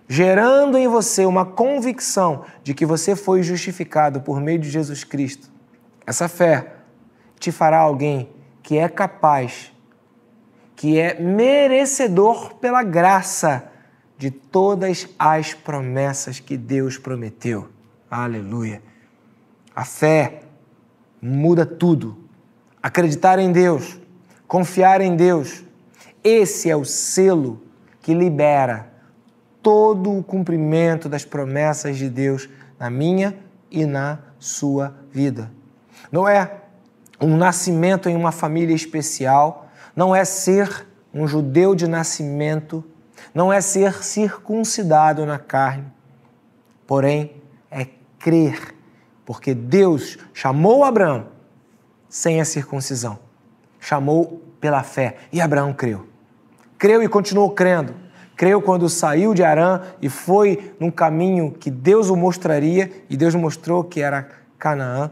A: gerando em você uma convicção de que você foi justificado por meio de Jesus Cristo. Essa fé te fará alguém que é capaz, que é merecedor pela graça de todas as promessas que Deus prometeu. Aleluia. A fé muda tudo. Acreditar em Deus, confiar em Deus, esse é o selo que libera todo o cumprimento das promessas de Deus na minha e na sua vida. Não é um nascimento em uma família especial, não é ser um judeu de nascimento, não é ser circuncidado na carne, porém é crer, porque Deus chamou Abraão sem a circuncisão, chamou pela fé e Abraão creu. Creu e continuou crendo. Creu quando saiu de Arã e foi num caminho que Deus o mostraria, e Deus mostrou que era Canaã.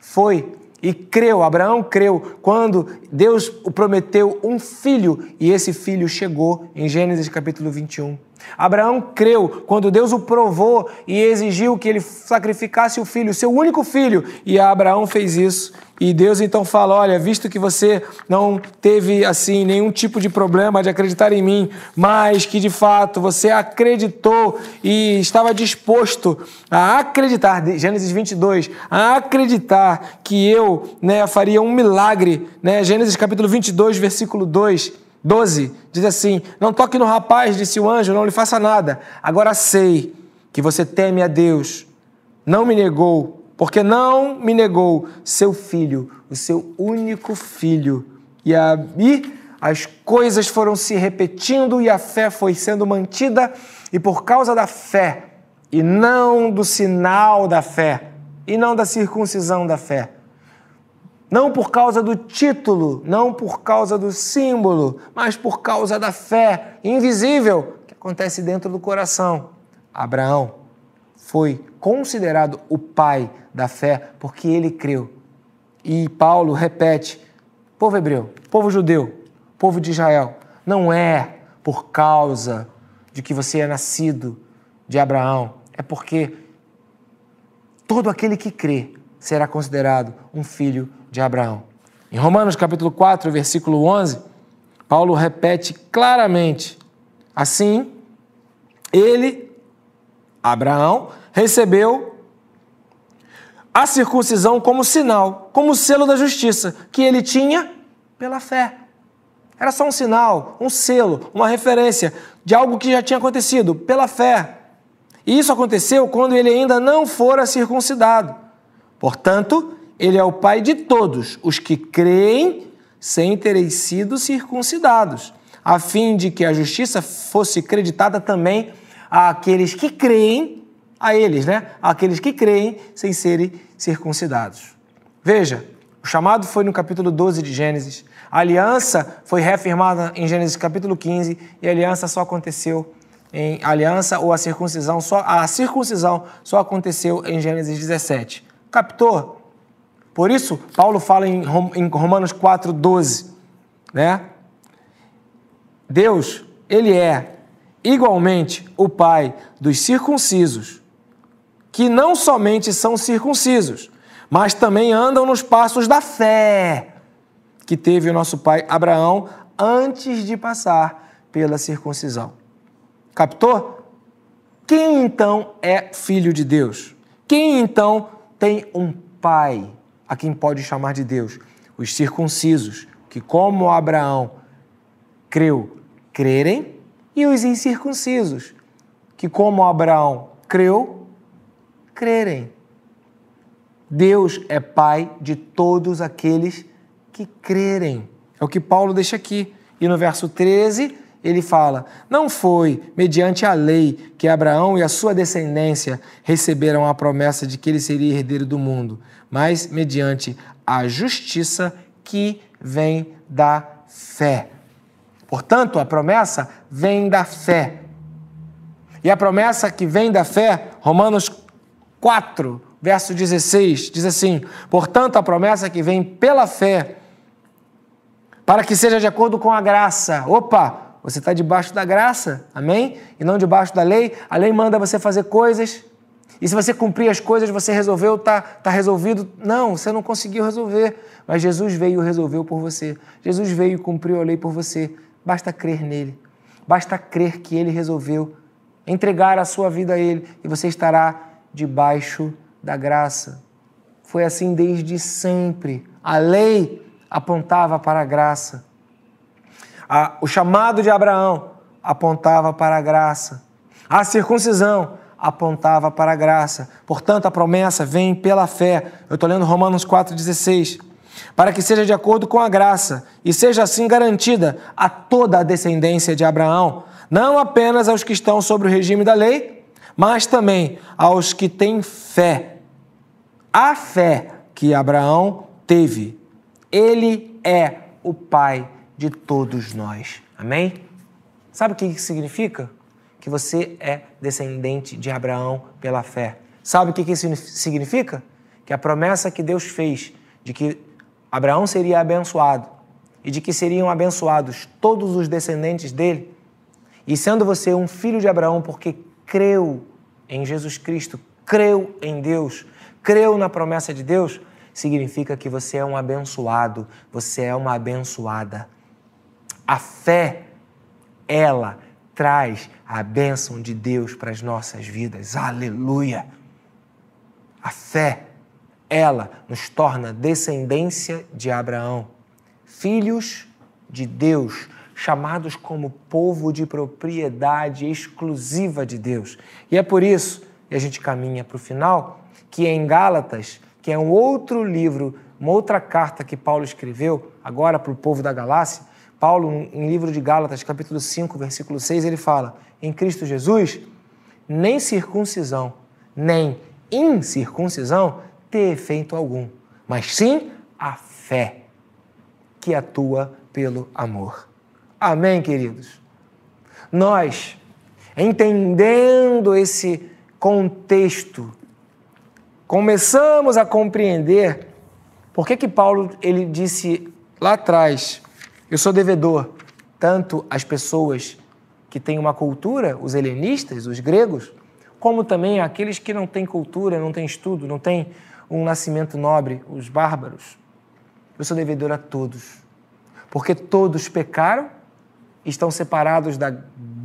A: Foi e creu, Abraão creu quando Deus o prometeu um filho e esse filho chegou em Gênesis capítulo 21. Abraão creu quando Deus o provou e exigiu que ele sacrificasse o filho, seu único filho, e Abraão fez isso. E Deus então fala: Olha, visto que você não teve assim nenhum tipo de problema de acreditar em mim, mas que de fato você acreditou e estava disposto a acreditar, Gênesis 22, a acreditar que eu né, faria um milagre, né? Gênesis capítulo 22, versículo 2 12 diz assim: Não toque no rapaz, disse o anjo, não lhe faça nada. Agora sei que você teme a Deus. Não me negou, porque não me negou seu filho, o seu único filho. E aí as coisas foram se repetindo e a fé foi sendo mantida, e por causa da fé, e não do sinal da fé, e não da circuncisão da fé, não por causa do título, não por causa do símbolo, mas por causa da fé invisível que acontece dentro do coração. Abraão foi considerado o pai da fé porque ele creu. E Paulo repete: povo hebreu, povo judeu, povo de Israel, não é por causa de que você é nascido de Abraão, é porque todo aquele que crê será considerado um filho de Abraão. Em Romanos capítulo 4, versículo 11, Paulo repete claramente: assim, ele, Abraão, recebeu a circuncisão como sinal, como selo da justiça que ele tinha pela fé. Era só um sinal, um selo, uma referência de algo que já tinha acontecido pela fé. E isso aconteceu quando ele ainda não fora circuncidado. Portanto, ele é o pai de todos os que creem sem terem sido circuncidados, a fim de que a justiça fosse creditada também àqueles que creem, a eles, né? Aqueles que creem sem serem circuncidados. Veja, o chamado foi no capítulo 12 de Gênesis, a aliança foi reafirmada em Gênesis capítulo 15 e a aliança só aconteceu em aliança ou a circuncisão só a circuncisão só aconteceu em Gênesis 17. Captou? Por isso, Paulo fala em Romanos 4, 12, né? Deus, ele é igualmente o pai dos circuncisos que não somente são circuncisos, mas também andam nos passos da fé que teve o nosso pai Abraão antes de passar pela circuncisão. Captou? Quem então é filho de Deus? Quem então tem um pai a quem pode chamar de Deus? Os circuncisos, que como Abraão creu, crerem, e os incircuncisos, que como Abraão creu, crerem. Deus é pai de todos aqueles que crerem. É o que Paulo deixa aqui. E no verso 13, ele fala: Não foi mediante a lei que Abraão e a sua descendência receberam a promessa de que ele seria herdeiro do mundo, mas mediante a justiça que vem da fé. Portanto, a promessa vem da fé. E a promessa que vem da fé, Romanos 4, verso 16, diz assim: Portanto, a promessa que vem pela fé, para que seja de acordo com a graça. Opa! Você está debaixo da graça, amém? E não debaixo da lei. A lei manda você fazer coisas. E se você cumprir as coisas, você resolveu, está tá resolvido. Não, você não conseguiu resolver. Mas Jesus veio e resolveu por você. Jesus veio e cumpriu a lei por você. Basta crer nele. Basta crer que ele resolveu. Entregar a sua vida a ele e você estará debaixo da graça. Foi assim desde sempre. A lei apontava para a graça. O chamado de Abraão apontava para a graça. A circuncisão apontava para a graça. Portanto, a promessa vem pela fé. Eu estou lendo Romanos 4,16. Para que seja de acordo com a graça e seja assim garantida a toda a descendência de Abraão, não apenas aos que estão sob o regime da lei, mas também aos que têm fé. A fé que Abraão teve ele é o Pai de todos nós. Amém? Sabe o que isso significa? Que você é descendente de Abraão pela fé. Sabe o que isso significa? Que a promessa que Deus fez de que Abraão seria abençoado e de que seriam abençoados todos os descendentes dele, e sendo você um filho de Abraão porque creu em Jesus Cristo, creu em Deus, creu na promessa de Deus, significa que você é um abençoado, você é uma abençoada. A fé, ela traz a bênção de Deus para as nossas vidas. Aleluia! A fé, ela nos torna descendência de Abraão, filhos de Deus, chamados como povo de propriedade exclusiva de Deus. E é por isso, e a gente caminha para o final, que em Gálatas que é um outro livro, uma outra carta que Paulo escreveu, agora para o povo da Galácia. Paulo, em livro de Gálatas, capítulo 5, versículo 6, ele fala: Em Cristo Jesus, nem circuncisão, nem incircuncisão tem efeito algum, mas sim a fé que atua pelo amor. Amém, queridos? Nós, entendendo esse contexto começamos a compreender por que, que Paulo ele disse lá atrás: eu sou devedor tanto às pessoas que têm uma cultura, os helenistas, os gregos, como também àqueles que não têm cultura, não têm estudo, não têm um nascimento nobre, os bárbaros. Eu sou devedor a todos, porque todos pecaram, estão separados da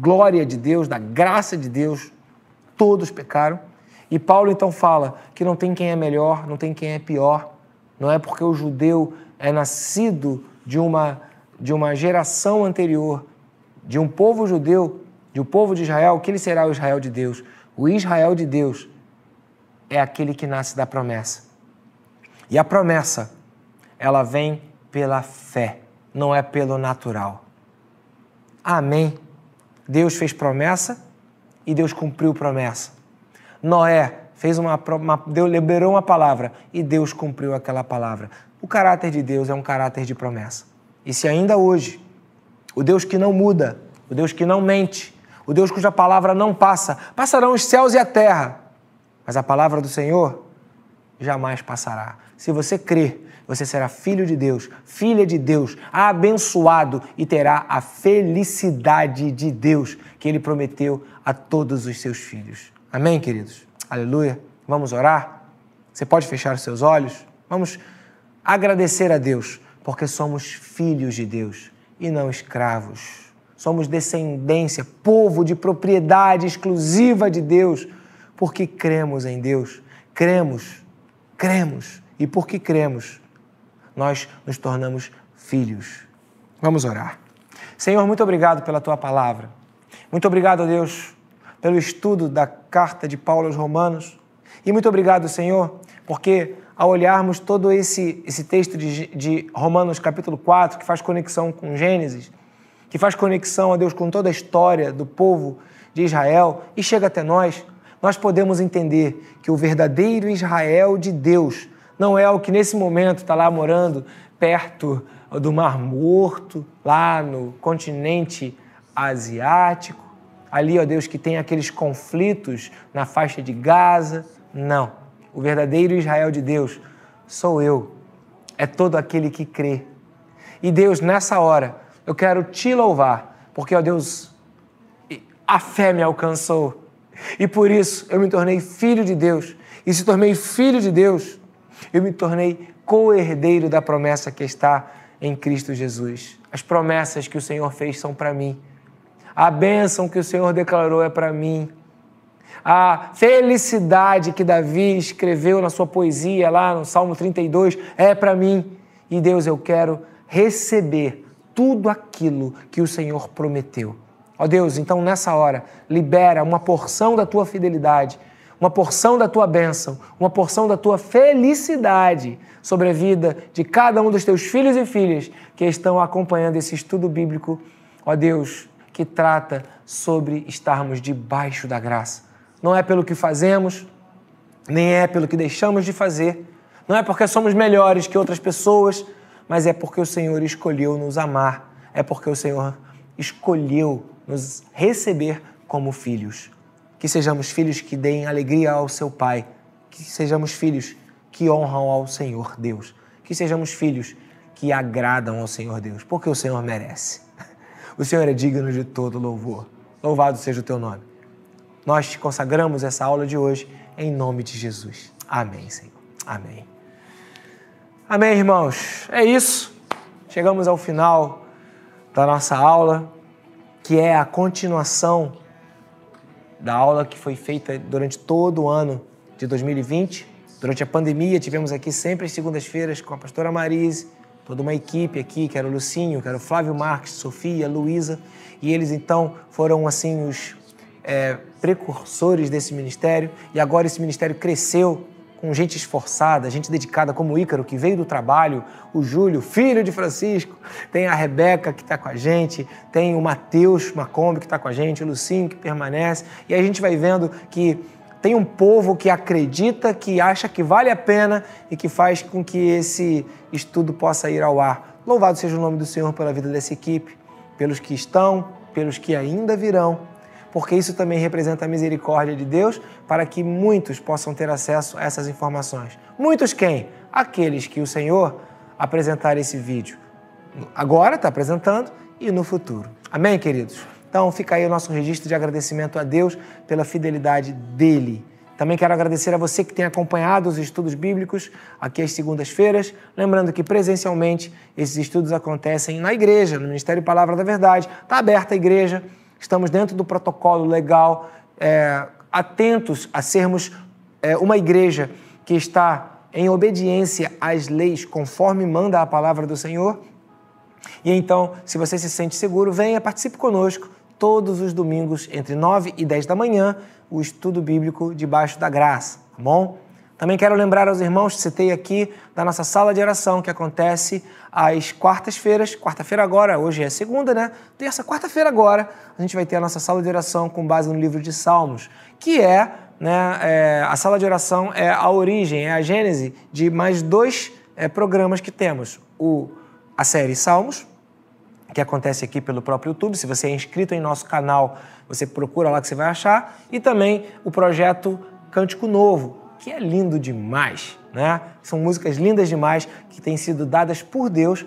A: glória de Deus, da graça de Deus, todos pecaram e Paulo então fala que não tem quem é melhor, não tem quem é pior. Não é porque o judeu é nascido de uma, de uma geração anterior, de um povo judeu, de um povo de Israel, que ele será o Israel de Deus. O Israel de Deus é aquele que nasce da promessa. E a promessa, ela vem pela fé, não é pelo natural. Amém. Deus fez promessa e Deus cumpriu promessa. Noé fez uma, uma Deus liberou uma palavra e Deus cumpriu aquela palavra. O caráter de Deus é um caráter de promessa. E se ainda hoje o Deus que não muda, o Deus que não mente, o Deus cuja palavra não passa, passarão os céus e a terra, mas a palavra do Senhor jamais passará. Se você crer, você será filho de Deus, filha de Deus, abençoado e terá a felicidade de Deus que ele prometeu a todos os seus filhos. Amém, queridos? Aleluia. Vamos orar? Você pode fechar os seus olhos? Vamos agradecer a Deus, porque somos filhos de Deus e não escravos. Somos descendência, povo de propriedade exclusiva de Deus, porque cremos em Deus. Cremos, cremos. E porque cremos, nós nos tornamos filhos. Vamos orar. Senhor, muito obrigado pela tua palavra. Muito obrigado, Deus, pelo estudo da carta de Paulo aos Romanos. E muito obrigado, Senhor, porque ao olharmos todo esse, esse texto de, de Romanos capítulo 4, que faz conexão com Gênesis, que faz conexão, a Deus, com toda a história do povo de Israel e chega até nós, nós podemos entender que o verdadeiro Israel de Deus não é o que nesse momento está lá morando perto do Mar Morto, lá no continente asiático, ali, ó Deus, que tem aqueles conflitos na faixa de Gaza. Não. O verdadeiro Israel de Deus sou eu. É todo aquele que crê. E Deus, nessa hora, eu quero te louvar, porque, ó Deus, a fé me alcançou. E por isso eu me tornei filho de Deus. E se tornei filho de Deus, eu me tornei co-herdeiro da promessa que está em Cristo Jesus. As promessas que o Senhor fez são para mim. A bênção que o Senhor declarou é para mim. A felicidade que Davi escreveu na sua poesia lá no Salmo 32 é para mim. E Deus, eu quero receber tudo aquilo que o Senhor prometeu. Ó Deus, então nessa hora, libera uma porção da tua fidelidade, uma porção da tua bênção, uma porção da tua felicidade sobre a vida de cada um dos teus filhos e filhas que estão acompanhando esse estudo bíblico. Ó Deus, que trata sobre estarmos debaixo da graça. Não é pelo que fazemos, nem é pelo que deixamos de fazer, não é porque somos melhores que outras pessoas, mas é porque o Senhor escolheu nos amar, é porque o Senhor escolheu nos receber como filhos. Que sejamos filhos que deem alegria ao seu Pai, que sejamos filhos que honram ao Senhor Deus, que sejamos filhos que agradam ao Senhor Deus, porque o Senhor merece. O Senhor é digno de todo louvor. Louvado seja o teu nome. Nós te consagramos essa aula de hoje em nome de Jesus. Amém, Senhor. Amém. Amém, irmãos. É isso. Chegamos ao final da nossa aula, que é a continuação da aula que foi feita durante todo o ano de 2020. Durante a pandemia, tivemos aqui sempre as segundas-feiras com a pastora Marise, toda uma equipe aqui, que era o Lucinho, que era o Flávio Marques, Sofia, Luísa, e eles então foram assim os é, precursores desse ministério, e agora esse ministério cresceu com gente esforçada, gente dedicada como o Ícaro, que veio do trabalho, o Júlio, filho de Francisco, tem a Rebeca que está com a gente, tem o Matheus Macombi que está com a gente, o Lucinho que permanece, e a gente vai vendo que tem um povo que acredita, que acha que vale a pena e que faz com que esse estudo possa ir ao ar. Louvado seja o nome do Senhor pela vida dessa equipe, pelos que estão, pelos que ainda virão porque isso também representa a misericórdia de Deus para que muitos possam ter acesso a essas informações. Muitos quem? Aqueles que o Senhor apresentar esse vídeo. Agora está apresentando e no futuro. Amém, queridos? Então fica aí o nosso registro de agradecimento a Deus pela fidelidade dele. Também quero agradecer a você que tem acompanhado os estudos bíblicos aqui às segundas-feiras. Lembrando que presencialmente esses estudos acontecem na igreja, no Ministério Palavra da Verdade. Está aberta a igreja estamos dentro do protocolo legal, é, atentos a sermos é, uma igreja que está em obediência às leis conforme manda a palavra do Senhor. E então, se você se sente seguro, venha, participe conosco todos os domingos entre 9 e 10 da manhã, o estudo bíblico debaixo da graça, tá bom? Também quero lembrar aos irmãos, citei aqui, da nossa sala de oração que acontece às quartas-feiras. Quarta-feira agora, hoje é segunda, né? Terça, quarta-feira agora, a gente vai ter a nossa sala de oração com base no livro de Salmos, que é, né, é, a sala de oração é a origem, é a gênese de mais dois é, programas que temos. O, a série Salmos, que acontece aqui pelo próprio YouTube. Se você é inscrito em nosso canal, você procura lá que você vai achar. E também o projeto Cântico Novo, que é lindo demais, né? São músicas lindas demais que têm sido dadas por Deus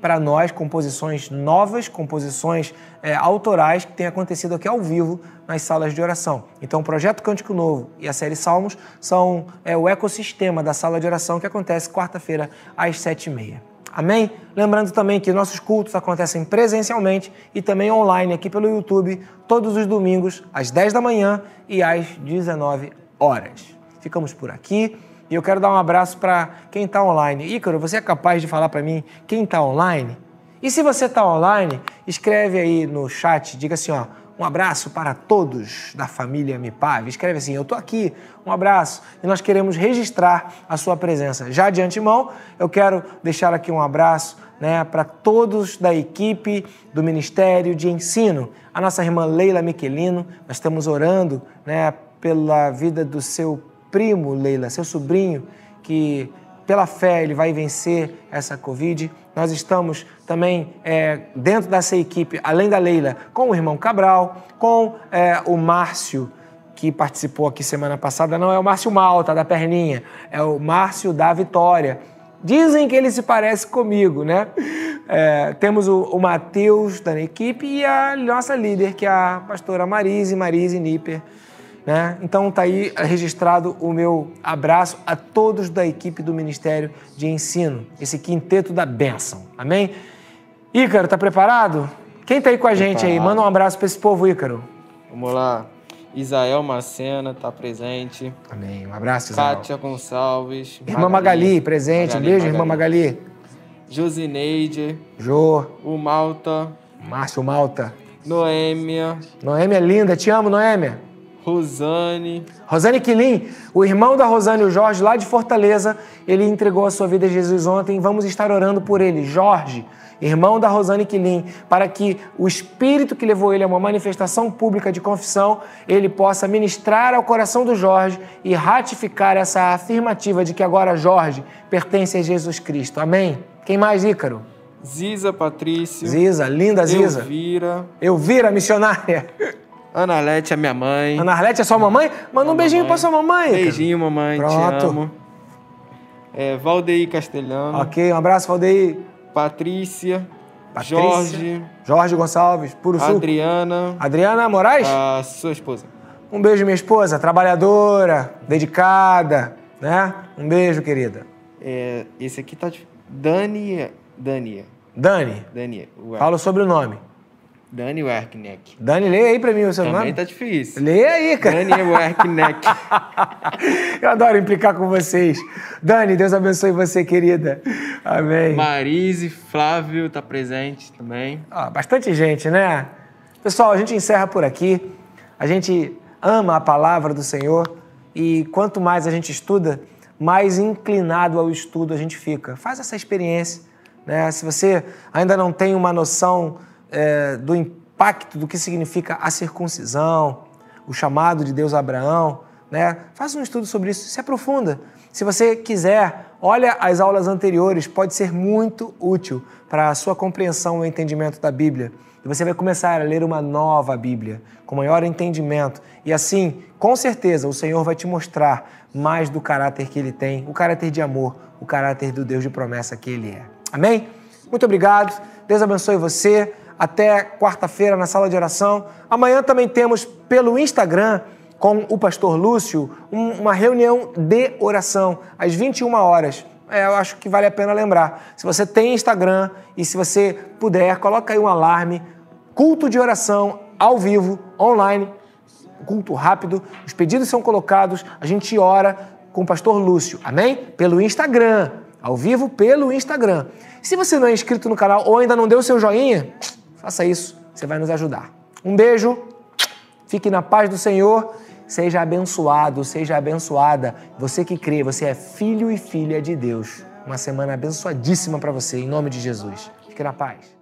A: para nós composições novas, composições é, autorais que têm acontecido aqui ao vivo nas salas de oração. Então, o Projeto Cântico Novo e a série Salmos são é, o ecossistema da sala de oração que acontece quarta-feira às sete e meia. Amém? Lembrando também que nossos cultos acontecem presencialmente e também online aqui pelo YouTube, todos os domingos, às 10 da manhã e às 19 horas. Ficamos por aqui. E eu quero dar um abraço para quem está online. Ícaro, você é capaz de falar para mim quem está online? E se você está online, escreve aí no chat, diga assim, ó, um abraço para todos da família Mipave. Escreve assim, eu estou aqui, um abraço. E nós queremos registrar a sua presença. Já de antemão, eu quero deixar aqui um abraço né, para todos da equipe do Ministério de Ensino. A nossa irmã Leila Miquelino, nós estamos orando né, pela vida do seu primo, Leila, seu sobrinho, que pela fé ele vai vencer essa Covid. Nós estamos também é, dentro dessa equipe, além da Leila, com o irmão Cabral, com é, o Márcio, que participou aqui semana passada. Não é o Márcio Malta, da perninha, é o Márcio da Vitória. Dizem que ele se parece comigo, né? É, temos o, o Matheus da equipe e a nossa líder, que é a pastora Marise, Marise Nipper. Né? Então está aí registrado o meu abraço a todos da equipe do Ministério de Ensino, esse quinteto da bênção. Amém? Ícaro, está preparado? Quem está aí com a preparado. gente aí? Manda um abraço para esse povo, Ícaro.
C: Vamos lá. Isael Macena está presente.
A: Amém. Um abraço, Isael.
C: Kátia Gonçalves.
A: Irmã Magali, Magali presente. Magali, um beijo, Magali. irmã Magali.
C: Josineide.
A: Jô.
C: O Malta.
A: Márcio Malta.
C: Noêmia.
A: Noêmia linda. Te amo, Noêmia.
C: Rosane.
A: Rosane Quilim, o irmão da Rosane, o Jorge, lá de Fortaleza, ele entregou a sua vida a Jesus ontem. Vamos estar orando por ele. Jorge, irmão da Rosane Quilim, para que o Espírito que levou ele a uma manifestação pública de confissão, ele possa ministrar ao coração do Jorge e ratificar essa afirmativa de que agora Jorge pertence a Jesus Cristo. Amém? Quem mais, Ícaro?
C: Ziza Patrício.
A: Ziza, linda Ziza.
C: Elvira.
A: Elvira, missionária.
C: Ana Arlete é minha mãe.
A: Ana Arlete é sua mamãe? Manda um beijinho mamãe. pra sua mamãe.
C: Beijinho, mamãe. Pronto. Te amo. É, Valdeir Castelhano.
A: Ok, um abraço, Valdeir.
C: Patrícia. Patrícia. Jorge.
A: Jorge Gonçalves, puro
C: sul. Adriana.
A: Adriana Moraes?
C: A sua esposa.
A: Um beijo, minha esposa. Trabalhadora, dedicada, né? Um beijo, querida.
C: É, esse aqui tá... Dani... Dani.
A: Dani?
C: Dani.
A: Fala o sobrenome.
C: Dani Werkneck.
A: Dani, lê aí pra mim o seu
C: Também
A: nome.
C: tá difícil.
A: Lê aí, cara.
C: Dani Werkneck.
A: Eu adoro implicar com vocês. Dani, Deus abençoe você, querida. Amém.
C: Marise, Flávio tá presente também.
A: Ah, bastante gente, né? Pessoal, a gente encerra por aqui. A gente ama a palavra do Senhor e quanto mais a gente estuda, mais inclinado ao estudo a gente fica. Faz essa experiência. Né? Se você ainda não tem uma noção é, do impacto do que significa a circuncisão, o chamado de Deus a Abraão, né? Faça um estudo sobre isso, se aprofunda. Se você quiser, olha as aulas anteriores, pode ser muito útil para a sua compreensão e entendimento da Bíblia. E você vai começar a ler uma nova Bíblia, com maior entendimento. E assim, com certeza, o Senhor vai te mostrar mais do caráter que ele tem, o caráter de amor, o caráter do Deus de promessa que ele é. Amém? Muito obrigado. Deus abençoe você até quarta-feira na sala de oração. Amanhã também temos pelo Instagram com o pastor Lúcio uma reunião de oração às 21 horas. É, eu acho que vale a pena lembrar. Se você tem Instagram e se você puder, coloca aí um alarme. Culto de oração ao vivo, online, culto rápido. Os pedidos são colocados, a gente ora com o pastor Lúcio. Amém? Pelo Instagram, ao vivo pelo Instagram. Se você não é inscrito no canal ou ainda não deu seu joinha, Faça isso, você vai nos ajudar. Um beijo, fique na paz do Senhor, seja abençoado, seja abençoada. Você que crê, você é filho e filha de Deus. Uma semana abençoadíssima para você, em nome de Jesus. Fique na paz.